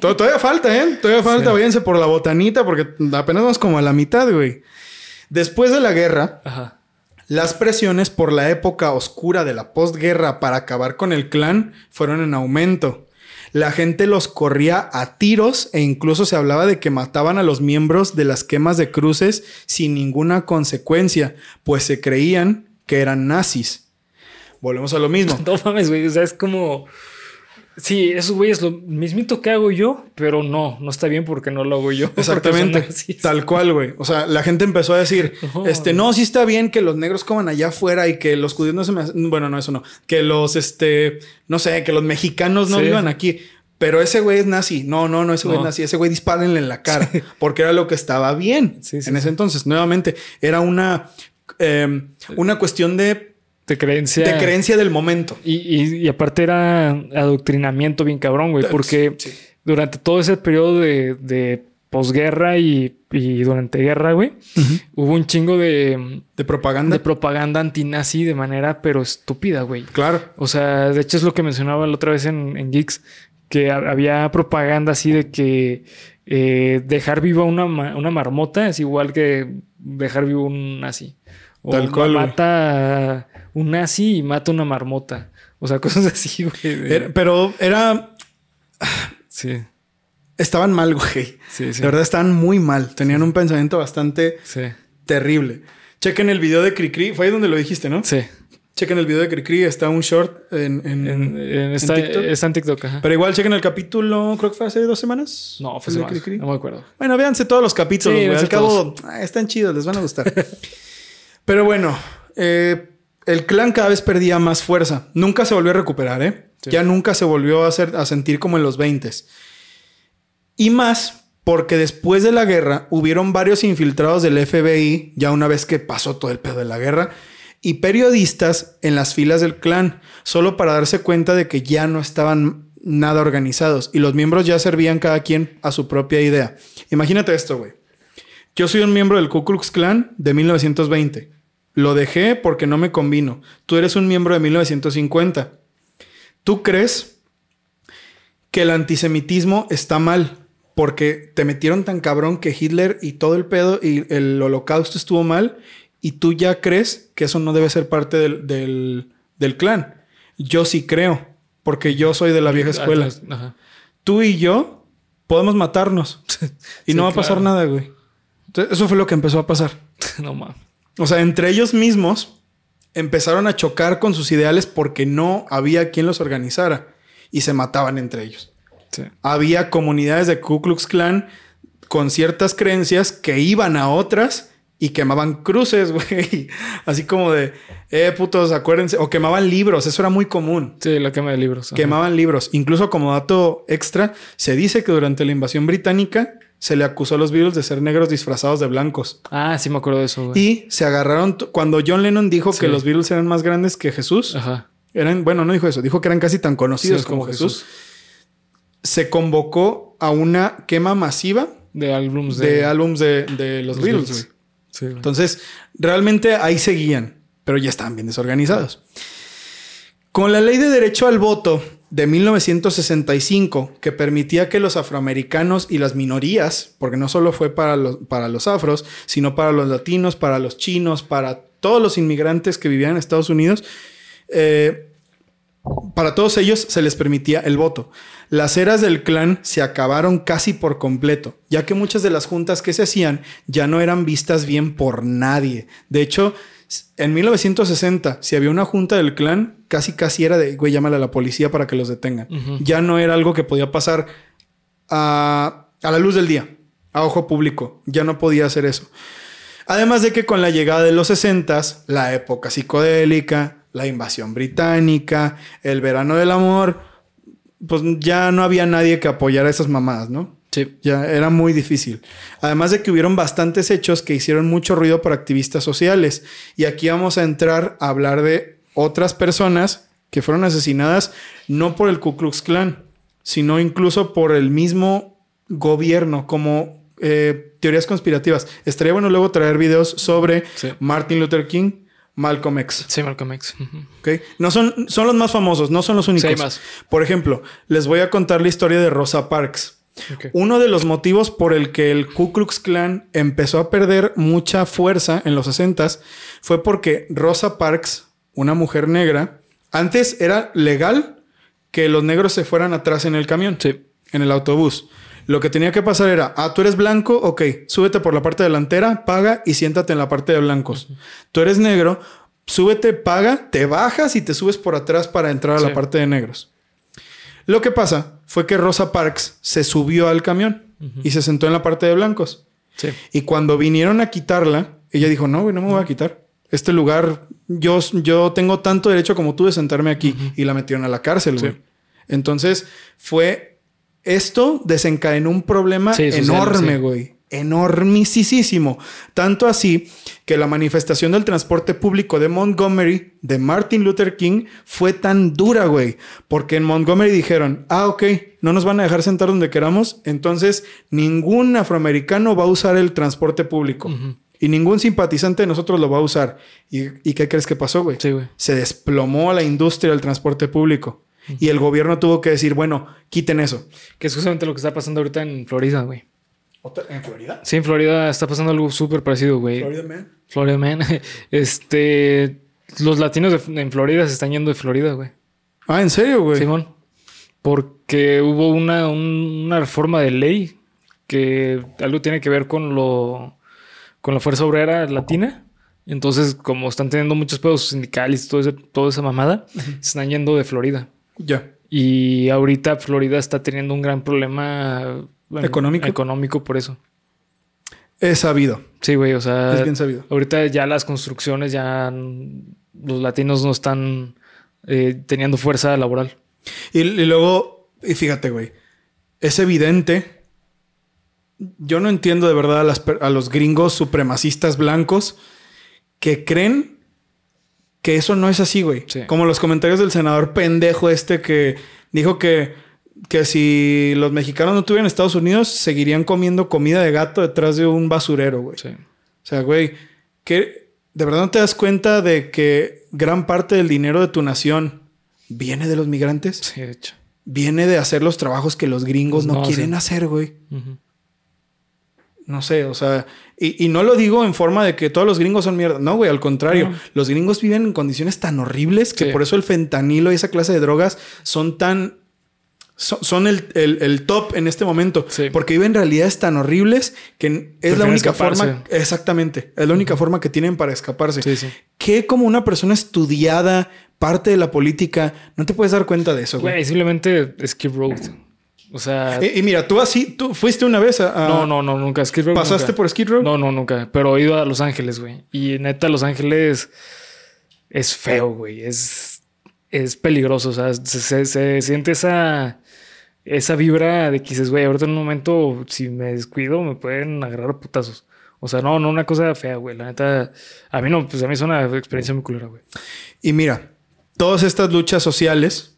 todavía falta, ¿eh? Todavía falta, váyanse por la botanita porque apenas vamos como a la mitad, güey. Después de la guerra, las presiones por la época oscura de la postguerra para acabar con el clan fueron en aumento. La gente los corría a tiros e incluso se hablaba de que mataban a los miembros de las quemas de cruces sin ninguna consecuencia, pues se creían que eran nazis. Volvemos a lo mismo. No mames, güey. O sea, es como. Sí, eso, güey, es lo mismito que hago yo, pero no, no está bien porque no lo hago yo. Exactamente. Tal cual, güey. O sea, la gente empezó a decir, este, no, sí está bien que los negros coman allá afuera y que los judíos no se me... Bueno, no, eso no. Que los, este, no sé, que los mexicanos no vivan aquí. Pero ese güey es nazi. No, no, no, ese güey es nazi. Ese güey dispárenle en la cara. Porque era lo que estaba bien en ese entonces. Nuevamente, era una, em, una cuestión de de creencia. De creencia del momento. Y, aparte era adoctrinamiento bien cabrón, güey, porque durante todo ese periodo de, posguerra y, durante guerra, güey, hubo un chingo de... De propaganda. De propaganda antinazi de manera, pero estúpida, güey. Claro. O sea, de hecho es lo que mencionaba la otra vez en, en Geeks, que había propaganda así de que eh, dejar viva una, una marmota es igual que dejar vivo un nazi. O Tal cual. Mata un nazi y mata una marmota. O sea, cosas así, güey. pero era. Sí. Estaban mal, güey. Sí, sí. De verdad, estaban muy mal. Tenían un pensamiento bastante terrible. Chequen el video de Cricri. Fue ahí donde lo dijiste, ¿no? Sí. Chequen el video de Cricri. Está un short en, en, está, TikTok. Está en TikTok, Pero igual chequen el capítulo, creo que fue hace dos semanas. No, fue hace Cricri. No me acuerdo. Bueno, véanse todos los capítulos, güey. Al cabo, ah, están chidos, les van a gustar. Pero bueno, eh, el clan cada vez perdía más fuerza. Nunca se volvió a recuperar, ¿eh? Ya nunca se volvió a, hacer, a sentir como en los 20. Y más porque después de la guerra hubieron varios infiltrados del FBI, ya una vez que pasó todo el pedo de la guerra, y periodistas en las filas del clan, solo para darse cuenta de que ya no estaban nada organizados y los miembros ya servían cada quien a su propia idea. Imagínate esto, güey. Yo soy un miembro del Ku Klux Klan de 1920. Lo dejé porque no me convino. Tú eres un miembro de 1950. ¿Tú crees que el antisemitismo está mal? Porque te metieron tan cabrón que Hitler y todo el pedo y el holocausto estuvo mal y tú ya crees que eso no debe ser parte del, del, clan. Yo sí creo, porque yo soy de la vieja escuela. Tú y yo podemos matarnos y no va a pasar nada, güey. eso fue lo que empezó a pasar. no mames. O sea, entre ellos mismos empezaron a chocar con sus ideales porque no había quien los organizara y se mataban entre ellos. Había comunidades de Ku Klux Klan con ciertas creencias que iban a otras y quemaban cruces, güey. Así como de, eh, putos, acuérdense. O quemaban libros, eso era muy común. Sí, la quema de libros. Quemaban libros. Incluso como dato extra, se dice que durante la invasión británica se le acusó a los Beatles de ser negros disfrazados de blancos. Ah, sí me acuerdo de eso. Güey. Y se agarraron cuando John Lennon dijo que los Beatles eran más grandes que Jesús. Ajá. Eran, bueno, no dijo eso, dijo que eran casi tan conocidos como, Jesús. Se convocó a una quema masiva de álbums de, de álbums de, los, Beatles. Sí, Entonces, realmente ahí seguían, pero ya estaban bien desorganizados. Con la ley de derecho al voto de 1965 que permitía que los afroamericanos y las minorías, porque no solo fue para los, para los afros, sino para los latinos, para los chinos, para todos los inmigrantes que vivían en Estados Unidos, eh, para todos ellos se les permitía el voto. Las eras del clan se acabaron casi por completo, ya que muchas de las juntas que se hacían ya no eran vistas bien por nadie. De hecho, en 1960, si había una junta del clan, casi casi era de, güey, llámale a la policía para que los detengan. Ya no era algo que podía pasar a, a la luz del día, a ojo público. Ya no podía hacer eso. Además de que con la llegada de los 60, la época psicodélica, la invasión británica, el verano del amor, pues ya no había nadie que apoyara a esas mamadas, ¿no? Sí. Ya era muy difícil. Además de que hubieron bastantes hechos que hicieron mucho ruido por activistas sociales. Y aquí vamos a entrar a hablar de otras personas que fueron asesinadas no por el Ku Klux Klan, sino incluso por el mismo gobierno, como eh, teorías conspirativas. Estaría bueno luego traer videos sobre Sí. Martin Luther King, Malcolm X. Sí, Malcolm X. Ujú. ¿ok? No son, son los más famosos, no son los únicos. Sí, más. Por ejemplo, les voy a contar la historia de Rosa Parks. Uno de los motivos por el que el Ku Klux Klan empezó a perder mucha fuerza en los 60 fue porque Rosa Parks, una mujer negra, antes era legal que los negros se fueran atrás en el camión, Sí. en el autobús. Lo que tenía que pasar era, ah, tú eres blanco, ok, súbete por la parte delantera, paga y siéntate en la parte de blancos. Tú eres negro, súbete, paga, te bajas y te subes por atrás para entrar a la parte de negros. Lo que pasa fue que Rosa Parks se subió al camión y se sentó en la parte de blancos. Sí. Y cuando vinieron a quitarla, ella dijo, no, güey, no me voy a quitar. Este lugar, yo, yo tengo tanto derecho como tú de sentarme aquí. Y la metieron a la cárcel, güey. Sí. Entonces, fue... Esto desencadenó un problema Sí, enorme, güey. Enormisísimo. Tanto así que la manifestación del transporte público de Montgomery de Martin Luther King fue tan dura, güey. Porque en Montgomery dijeron, ah, ok, no nos van a dejar sentar donde queramos. Entonces, ningún afroamericano va a usar el transporte público. Y ningún simpatizante de nosotros lo va a usar. ¿Y, y qué crees que pasó, güey? Sí, güey. Se desplomó la industria del transporte público. Y el gobierno tuvo que decir, bueno, quiten eso. Que es justamente lo que está pasando ahorita en Florida, güey. ¿En Florida? Sí, en Florida está pasando algo súper parecido, güey. Florida, man. Florida Man. Este. Los latinos de- en Florida se están yendo de Florida, güey. Ah, ¿en serio, güey? Simón. Porque hubo una, un- una reforma de ley que algo tiene que ver con lo. con la fuerza obrera latina. Entonces, como están teniendo muchos pedos sindicales y todo ese- toda esa mamada, se están yendo de Florida. Ya. Y ahorita Florida está teniendo un gran problema ¿Económico? Económico por eso. He sabido. Sí, güey. O sea, Es bien sabido. ahorita ya las construcciones, ya los latinos no están eh, teniendo fuerza laboral. Y, y luego, y fíjate, güey, es evidente. Yo no entiendo de verdad a, las per- a los gringos supremacistas blancos que creen que eso no es así, güey. Sí. Como los comentarios del senador pendejo este que dijo que, que si los mexicanos no tuvieran Estados Unidos, seguirían comiendo comida de gato detrás de un basurero, güey. Sí. O sea, güey, que de verdad no te das cuenta de que gran parte del dinero de tu nación viene de los migrantes, Sí, de hecho. viene de hacer los trabajos que los gringos no, No, quieren sí. hacer, güey. No sé, o sea, y, y no lo digo en forma de que todos los gringos son mierda. No, güey, al contrario. No. Los gringos viven en condiciones tan horribles que Sí. por eso el fentanilo y esa clase de drogas son tan. Son, son el, el- el top en este momento. Sí. Porque viven realidades tan horribles que es la única escaparse. forma. Exactamente. Es la única forma que tienen para escaparse. Sí, sí. Que como una persona estudiada, parte de la política, no te puedes dar cuenta de eso, güey. Güey, simplemente Skid Road. O sea, Y, y mira, tú así, tú fuiste una vez a. a- no, no, no, nunca. Skid Row. ¿Pasaste nunca. por Skid Row? No, no, nunca. Pero he ido a Los Ángeles, güey. Y neta, Los Ángeles es feo, güey. Es, es peligroso. O sea, se, se- se siente esa, esa vibra de que dices, güey, ahorita en un momento, si me descuido, me pueden agarrar a putazos. O sea, no, no una cosa fea, güey. La neta, a mí no, pues a mí es una experiencia muy culera, güey. Y mira, todas estas luchas sociales,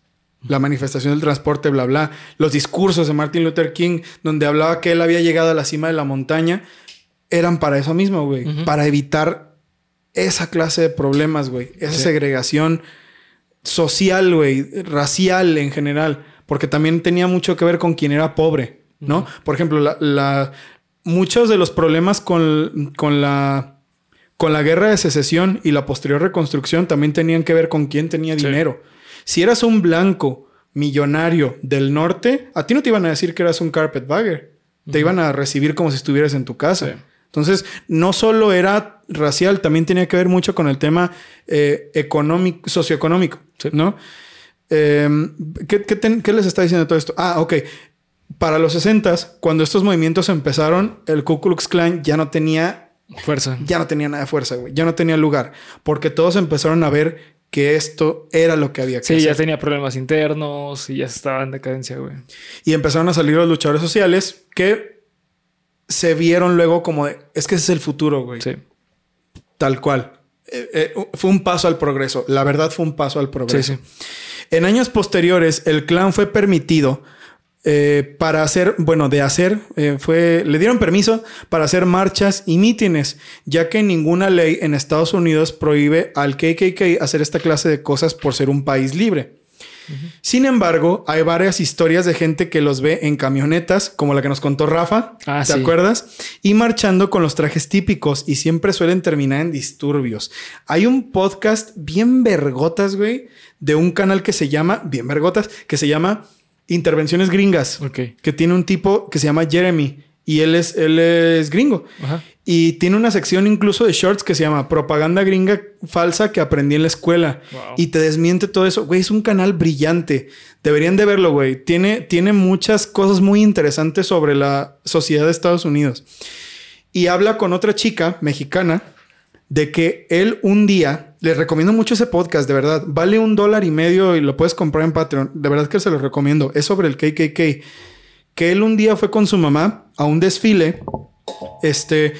la manifestación del transporte, bla, bla, los discursos de Martin Luther King, donde hablaba que él había llegado a la cima de la montaña, eran para eso mismo, güey. Para evitar esa clase de problemas, güey. Esa Sí. segregación social, güey, racial en general. Porque también tenía mucho que ver con quien era pobre, ¿no? Por ejemplo, la, la- muchos de los problemas con, con la con la guerra de secesión y la posterior reconstrucción también tenían que ver con quién tenía Sí. dinero. Si eras un blanco millonario del norte, a ti no te iban a decir que eras un carpetbagger. Te iban a recibir como si estuvieras en tu casa. Sí. Entonces, no solo era racial, también tenía que ver mucho con el tema eh, económico, socioeconómico, Sí. ¿no? Eh, ¿qué, qué ten- qué les está diciendo todo esto? Ah, ok. Para los 60 cuando estos movimientos empezaron, el Ku Klux Klan ya no tenía Fuerza. ya no tenía nada de fuerza, güey. Ya no tenía lugar. Porque todos empezaron a ver que esto era lo que había que Sí, ya hacer. tenía problemas internos y ya estaba en decadencia, güey. Y empezaron a salir los luchadores sociales que se vieron luego como de, es que ese es el futuro, güey. Sí. Tal cual. Eh, eh, fue un paso al progreso. La verdad fue un paso al progreso. Sí, sí. En años posteriores, el clan fue permitido eh, para hacer, bueno, de hacer, eh, fue, le dieron permiso para hacer marchas y mítines, ya que ninguna ley en Estados Unidos prohíbe al KKK hacer esta clase de cosas por ser un país libre. Sin embargo, hay varias historias de gente que los ve en camionetas, como la que nos contó Rafa, Ah, ¿te sí. acuerdas? Y marchando con los trajes típicos y siempre suelen terminar en disturbios. Hay un podcast bien vergotas, güey, de un canal que se llama, bien vergotas, que se llama Intervenciones Gringas, Ok. que tiene un tipo que se llama Jeremy y él es, él es gringo. Ajá. Y tiene una sección incluso de shorts que se llama Propaganda Gringa Falsa que aprendí en la escuela. Wow. Y te desmiente todo eso. Güey, es un canal brillante. Deberían de verlo, güey. Tiene, tiene muchas cosas muy interesantes sobre la sociedad de Estados Unidos. Y habla con otra chica mexicana de que él un día, les recomiendo mucho ese podcast, de verdad. Vale un dólar y medio y lo puedes comprar en Patreon. De verdad que se lo recomiendo. Es sobre el KKK. Que él un día fue con su mamá a un desfile. Este,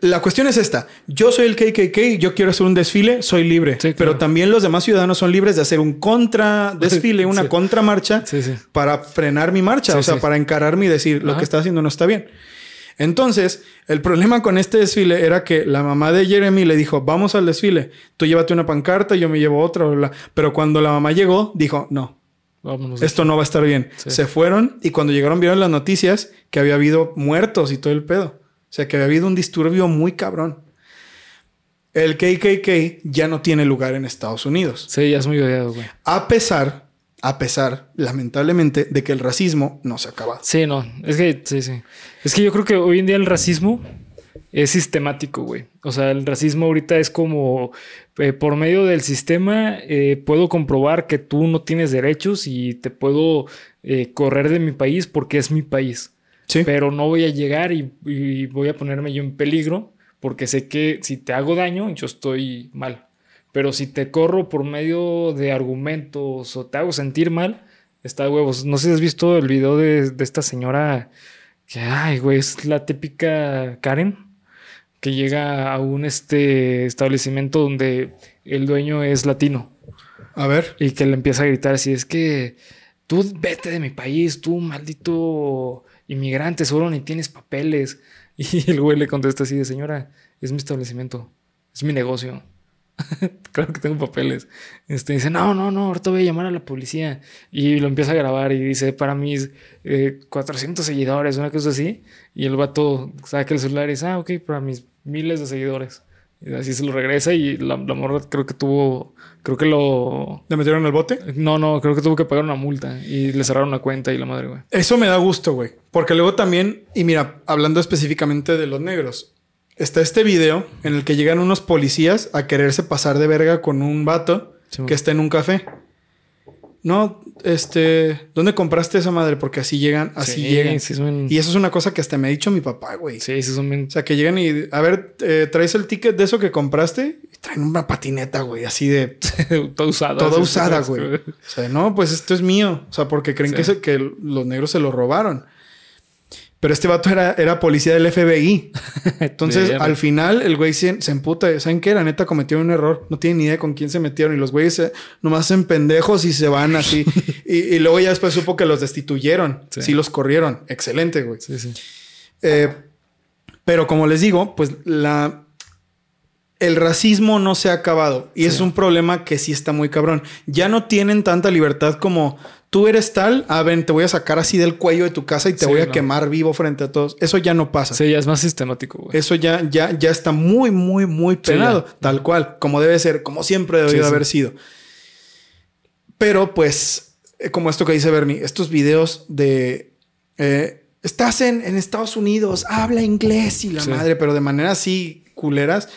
la cuestión es esta. Yo soy el KKK, yo quiero hacer un desfile, soy libre. Sí, claro. Pero también los demás ciudadanos son libres de hacer un contra desfile, una Sí. contramarcha Sí, para frenar mi marcha, o sea, para encararme y decir lo que está haciendo no está bien. Entonces, el problema con este desfile era que la mamá de Jeremy le dijo, vamos al desfile, tú llévate una pancarta, yo me llevo otra, bla, bla. pero cuando la mamá llegó, dijo, no, Vámonos. esto no va a estar bien. Sí. Se fueron y cuando llegaron vieron las noticias que había habido muertos y todo el pedo. O sea, que había habido un disturbio muy cabrón. El KKK ya no tiene lugar en Estados Unidos. Sí, ya es muy odiado, güey. A pesar, a pesar, lamentablemente, de que el racismo no se ha acabado. Sí, no. Es que, sí, sí. Es que yo creo que hoy en día el racismo es sistemático, güey. O sea, el racismo ahorita es como eh, por medio del sistema eh, puedo comprobar que tú no tienes derechos y te puedo eh, correr de mi país porque es mi país. Sí. Pero no voy a llegar y, y voy a ponerme yo en peligro porque sé que si te hago daño, yo estoy mal. Pero si te corro por medio de argumentos o te hago sentir mal, está de huevos. No sé si has visto el video de, de esta señora que, ay, güey, es la típica Karen que llega a un este establecimiento donde el dueño es latino A ver. y que le empieza a gritar así, es que tú vete de mi país, tú maldito inmigrante, seguro ni tienes papeles. Y el güey le contesta así de, señora, es mi establecimiento, es mi negocio. claro que tengo papeles. Este dice, no, no, no, ahorita voy a llamar a la policía. Y lo empieza a grabar y dice, para mis eh, 400 seguidores, una cosa así. Y el vato saca el celular y dice, ah, ok, para mis miles de seguidores. Y así se lo regresa y la, la morra creo que tuvo, creo que lo... ¿Le metieron al bote? No, no, creo que tuvo que pagar una multa y le cerraron la cuenta y la madre, güey. Eso me da gusto, güey. Porque luego también, y mira, hablando específicamente de los negros, está este video en el que llegan unos policías a quererse pasar de verga con un vato Sí, que está en un café. No, este, ¿dónde compraste esa madre? Porque así llegan, así Sí, llegan. sí son- Y eso es una cosa que hasta me ha dicho mi papá, güey. Sí, sí son. O sea, que llegan y, a ver, eh, ¿traes el ticket de eso que compraste? Y traen una patineta, güey, así de toda usada. toda usada, güey. O sea, no, pues esto es mío. O sea, porque creen que, se- que los negros se lo robaron. Pero este vato era, era policía del FBI. Entonces, al final, el güey se, se emputa. ¿Saben qué? La neta cometió un error. No tienen ni idea con quién se metieron. Y los güeyes se, nomás hacen pendejos y se van así. y, y luego ya después supo que los destituyeron. Sí, Sí. los corrieron. Excelente, güey. Sí, sí. Eh, pero como les digo, pues la... El racismo no se ha acabado y es un problema que sí está muy cabrón. Ya no tienen tanta libertad como tú eres tal, a ver, te voy a sacar así del cuello de tu casa y te Sí, voy a no. quemar vivo frente a todos. Eso ya no pasa. Sí, ya es más sistemático, güey. Eso ya, ya, ya está muy, muy, muy penado, tal cual, como debe ser, como siempre debió Sí, de haber sido. Pero pues, eh, como esto que dice Bernie, estos videos de eh, estás en, en Estados Unidos, habla inglés y la madre, pero de manera así culeras.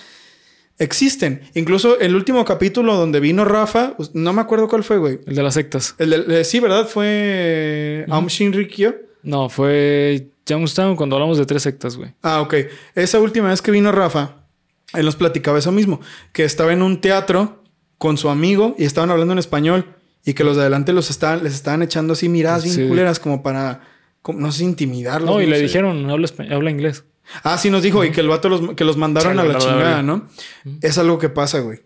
Existen. Incluso el último capítulo donde vino Rafa, no me acuerdo cuál fue, güey. El de las sectas. El de- eh, sí, ¿verdad? Fue Aum Shinrikyo. No, fue Jamestown cuando hablamos de tres sectas, güey. Ah, ok. Esa última vez que vino Rafa, él nos platicaba eso mismo, que estaba en un teatro con su amigo y estaban hablando en español y que los de adelante los estaban, les estaban echando así miradas bien Sí. culeras como para, como, no sé, intimidarlos. No, y le sé. dijeron, habla, habla inglés. Ah, sí nos dijo y que el vato los, que los mandaron a la la chingada. ¿no? Es algo que pasa, güey.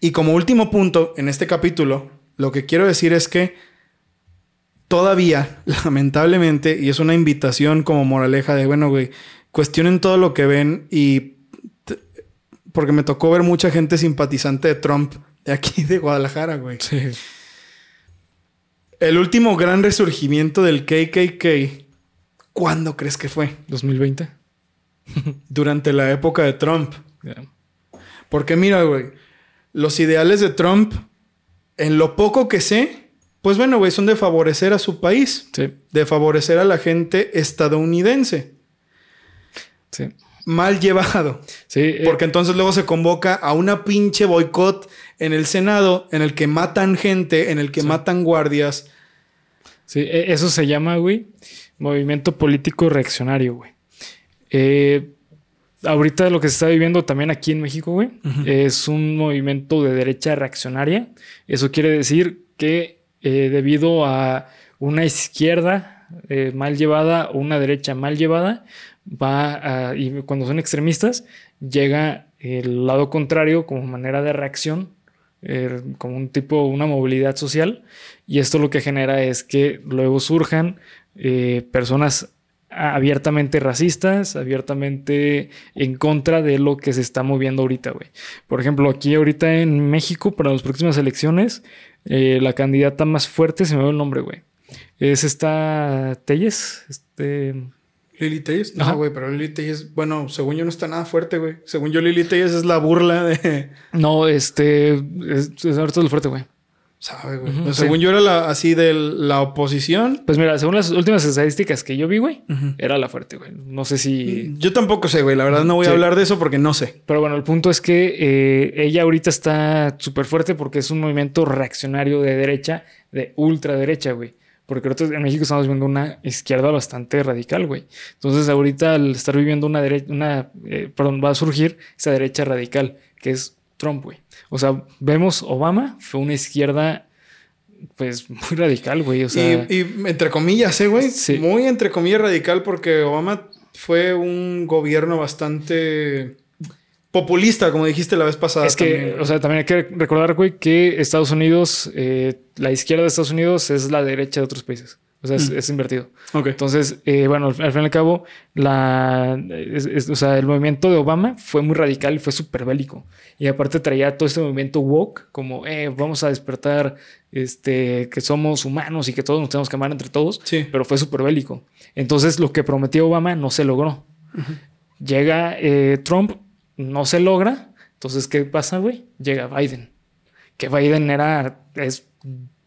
Y como último punto en este capítulo, lo que quiero decir es que todavía, lamentablemente, y es una invitación como moraleja de, bueno, güey, cuestionen todo lo que ven y... Porque me tocó ver mucha gente simpatizante de Trump de aquí de Guadalajara, güey. Sí. El último gran resurgimiento del KKK, ¿cuándo crees que fue? 2020. Durante la época de Trump. Porque mira, güey, los ideales de Trump, en lo poco que sé, pues bueno, güey, son de favorecer a su país. Sí. De favorecer a la gente estadounidense. Sí. Mal llevado. Sí. eh, Porque entonces luego se convoca a una pinche boicot en el Senado en el que matan gente, en el que matan guardias. Sí, e- eso se llama, güey, movimiento político reaccionario, güey. Eh, ahorita lo que se está viviendo también aquí en México, güey, es un movimiento de derecha reaccionaria. Eso quiere decir que eh, debido a una izquierda eh, mal llevada o una derecha mal llevada, va a, y cuando son extremistas, llega el lado contrario como manera de reacción, eh, como un tipo, una movilidad social, y esto lo que genera es que luego surjan eh, personas abiertamente racistas, abiertamente en contra de lo que se está moviendo ahorita, güey. Por ejemplo, aquí ahorita en México, para las próximas elecciones, eh, la candidata más fuerte, se me ve el nombre, güey. Es esta Telles, este... Lili Telles. No, güey, pero Lili Telles, bueno, según yo no está nada fuerte, güey. Según yo, Lili Telles es la burla de. No, este... Es, es ahorita el fuerte, güey. ¿Sabe, güey? Sí. según yo era la, así de la oposición. Pues mira, según las últimas estadísticas que yo vi, güey, era la fuerte, güey. No sé si... Yo tampoco sé, güey. La verdad no voy a hablar de eso porque no sé. Pero bueno, el punto es que eh, ella ahorita está súper fuerte porque es un movimiento reaccionario de derecha, de ultraderecha, güey. Porque ahorita en México estamos viendo una izquierda bastante radical, güey. Entonces ahorita al estar viviendo una derecha, una, eh, perdón, va a surgir esa derecha radical, que es Trump, güey. O sea, vemos Obama, fue una izquierda, pues, muy radical, güey. O sea, y, y entre comillas, ¿eh, güey? Sí. Muy entre comillas radical porque Obama fue un gobierno bastante populista, como dijiste la vez pasada. Es que, también, o sea, también hay que recordar, güey, que Estados Unidos, eh, la izquierda de Estados Unidos es la derecha de otros países. O sea, es, Mm. es invertido. Ok. Entonces, eh, bueno, al, al fin y al cabo, la, es- es- o sea, el movimiento de Obama fue muy radical y fue súper bélico. Y aparte traía todo este movimiento woke, como, eh, vamos a despertar este, que somos humanos y que todos nos tenemos que amar entre todos. Sí. Pero fue súper bélico. Entonces, lo que prometió Obama no se logró. Llega eh, Trump, no se logra. Entonces, ¿qué pasa, güey? Llega Biden. Que Biden era, es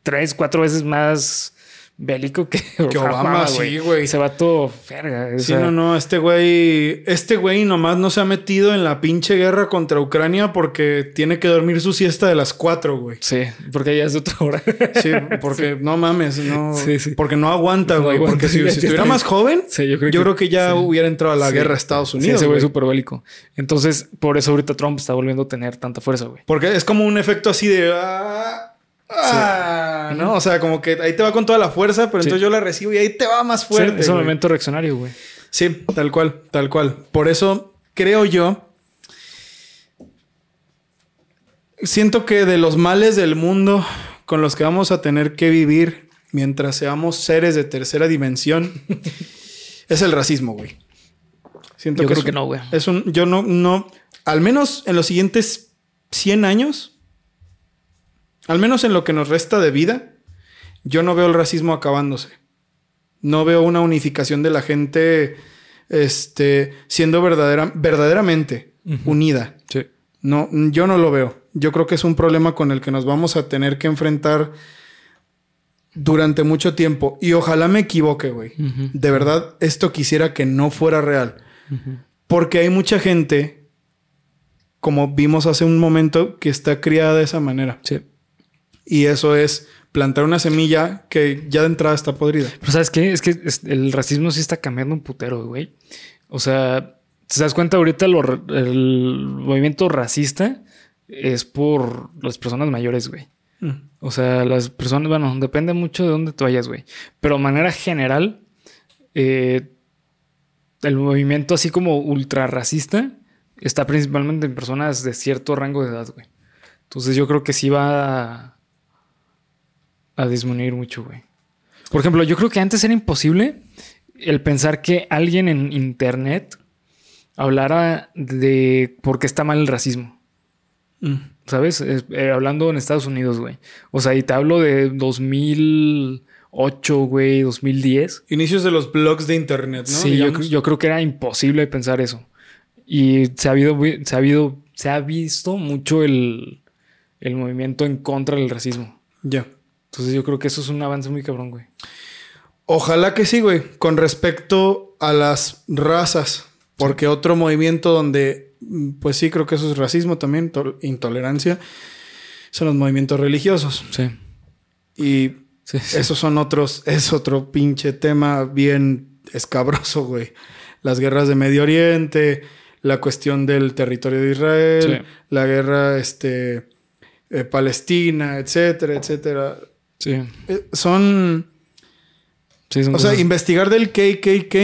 tres, cuatro veces más bélico que, Que Obama, sí, güey. Se va todo verga. o Sí, no, no, este güey, este güey nomás no se ha metido en la pinche guerra contra Ucrania porque tiene que dormir su siesta de las cuatro, güey. Sí, porque ya es de otra hora. Sí, porque no mames, no, Sí, sí. porque no aguanta, güey. porque si, si estuviera más joven, Sí, yo creo yo que- creo que ya hubiera entrado a la guerra a Estados Unidos. ese güey es súper bélico. Entonces, por eso ahorita Trump está volviendo a tener tanta fuerza, güey. Porque es como un efecto así de. ah, ah, ¿no? O sea, como que ahí te va con toda la fuerza, pero Sí. entonces yo la recibo y ahí te va más Sí, fuerte. es un güey. momento reaccionario, güey. Sí, tal cual, tal cual. Por eso creo yo. Siento que de los males del mundo con los que vamos a tener que vivir mientras seamos seres de tercera dimensión es el racismo, güey. Siento Yo creo es que no, güey. Es un. Yo no, no. Al menos en los siguientes 100 años, al menos en lo que nos resta de vida, yo no veo el racismo acabándose. No veo una unificación de la gente este, siendo verdadera, verdaderamente unida. Sí. No, yo no lo veo. Yo creo que es un problema con el que nos vamos a tener que enfrentar durante mucho tiempo. Y ojalá me equivoque, güey. De verdad, esto quisiera que no fuera real. Porque hay mucha gente, como vimos hace un momento, que está criada de esa manera. Sí. Y eso es plantar una semilla que ya de entrada está podrida. Pero ¿sabes qué? Es que el racismo sí está cambiando un putero, güey. O sea, ¿te das cuenta ahorita lo el movimiento racista es por las personas mayores, güey? O sea, las personas, bueno, depende mucho de dónde tú vayas, güey. Pero de manera general, eh, el movimiento así como ultra racista está principalmente en personas de cierto rango de edad, güey. Entonces yo creo que sí va a, disminuir mucho, güey. Por ejemplo, yo creo que antes era imposible el pensar que alguien en internet hablara de por qué está mal el racismo. Mm. ¿Sabes? Es- eh, hablando en Estados Unidos, güey. O sea, y te hablo de 2008, güey, 2010. Inicios de los blogs de internet, ¿no? sí, yo creo que era imposible pensar eso. Y se ha habido, se ha habido, se ha visto mucho el, el movimiento en contra del racismo. Ya. Entonces yo creo que eso es un avance muy cabrón, güey. Ojalá que sí, güey. Con respecto a las razas. Porque otro movimiento donde, mm, pues sí, creo que eso es racismo también, to- intolerancia, son los movimientos religiosos. Sí. Y Sí, sí. esos son otros, es otro pinche tema bien escabroso, güey. Las guerras de Medio Oriente, la cuestión del territorio de Israel, Sí. la guerra, este, eh, Palestina, etcétera, etcétera. Sí. Eh, son, Sí, son o sea, investigar del KKK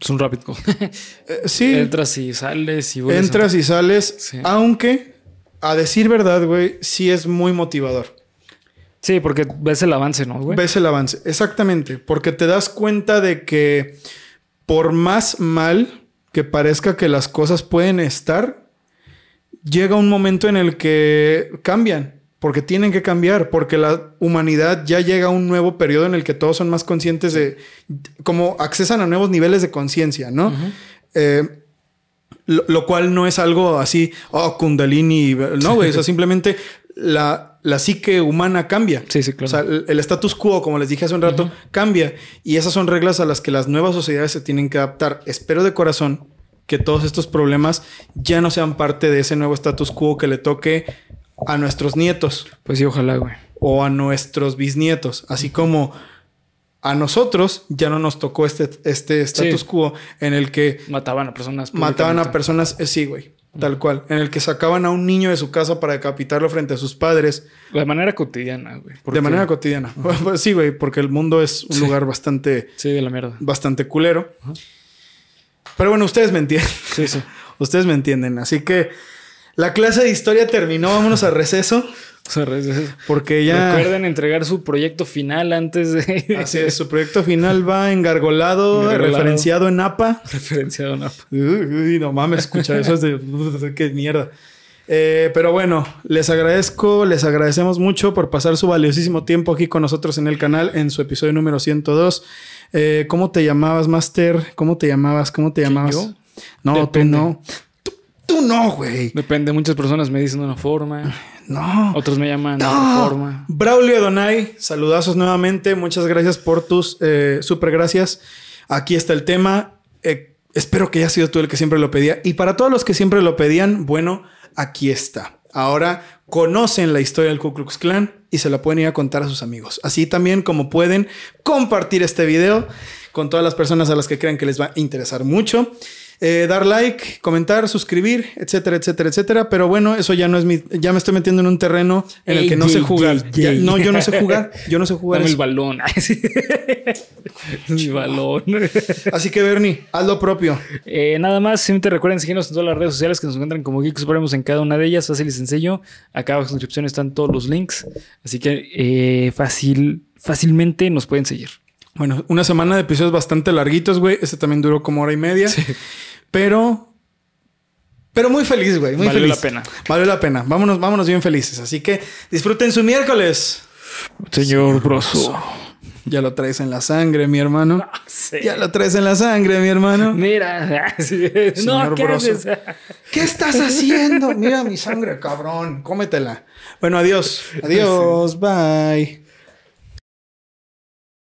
es un rapid call. Eh, sí, Entras y sales y vuelves a- entras y sales, Sí. aunque a decir verdad, güey, sí es muy motivador. Sí, porque ves el avance, ¿no, güey? Ves el avance, exactamente, porque te das cuenta de que por más mal que parezca que las cosas pueden estar, llega un momento en el que cambian, porque tienen que cambiar, porque la humanidad ya llega a un nuevo periodo en el que todos son más conscientes de, como accesan a nuevos niveles de conciencia, ¿no? Eh, lo, lo cual no es algo así, oh, kundalini, no, güey, o sea, simplemente la, la psique humana cambia. Sí, sí, claro. O sea, el, el status quo, como les dije hace un rato, cambia. Y esas son reglas a las que las nuevas sociedades se tienen que adaptar. Espero de corazón que todos estos problemas ya no sean parte de ese nuevo status quo que le toque a nuestros nietos Pues sí, ojalá, güey. o a nuestros bisnietos. Así como a nosotros ya no nos tocó este, este status Sí. quo en el que Mataban a personas. mataban a personas, eh, sí, güey, tal cual, en el que sacaban a un niño de su casa para decapitarlo frente a sus padres De manera cotidiana, güey. de manera cotidiana. Pues sí, güey, porque el mundo es un Sí. lugar bastante, Sí, de la mierda. bastante culero. Pero bueno, ustedes me entienden. Sí, sí. Ustedes me entienden. Así que la clase de historia terminó. Vámonos a receso. O sea, re- Porque ya. Recuerden entregar su proyecto final antes de. Así es, su proyecto final va engargolado, Engargolado. referenciado en APA. Referenciado, ¿no? Uy, no mames, escucha eso es de qué mierda. Eh, pero bueno, les agradezco, les agradecemos mucho por pasar su valiosísimo tiempo aquí con nosotros en el canal en su episodio número 102. Eh, ¿Cómo te llamabas, Master? ¿Cómo te llamabas? ¿Cómo te llamabas? yo? No, Depende. tú no. Tú, no, güey. Depende. Muchas personas me dicen de una forma. No. Otros me llaman de No. otra forma. Braulio Donay, saludazos nuevamente. Muchas gracias por tus eh, super gracias. Aquí está el tema. Eh, espero que haya sido tú el que siempre lo pedía. Y para todos los que siempre lo pedían, bueno, aquí está. Ahora conocen la historia del Ku Klux Klan y se la pueden ir a contar a sus amigos. Así también como pueden compartir este video con todas las personas a las que crean que les va a interesar mucho. Eh, dar like, comentar, suscribir, etcétera, etcétera, etcétera. Pero bueno, eso ya no es mi. Ya me estoy metiendo en un terreno en el Ey, que no sé jugar. no, yo no sé jugar. Yo no sé jugar. Dame el balón. Sí. mi balón. Así que, Bernie, haz lo propio. Eh, nada más, simplemente recuerden seguirnos en todas las redes sociales que nos encuentran como Geek Supremos en cada una de ellas, fácil y sencillo. Acá abajo en la descripción están todos los links, así que eh, fácil, fácilmente nos pueden seguir. Bueno, una semana de episodios bastante larguitos, güey. Este también duró como hora y media. Pero. Pero muy feliz, güey. Muy Valió feliz. la pena. Valió la pena. Vámonos, vámonos bien felices. Así que disfruten su miércoles. Señor Broso. Ya lo traes en la sangre, mi hermano. Sí. Ya lo traes en la sangre, mi hermano. Mira, sí. Señor no, ¿qué haces? ¿Qué estás haciendo? Mira mi sangre, cabrón. Cómetela. Bueno, adiós. Adiós. Bye.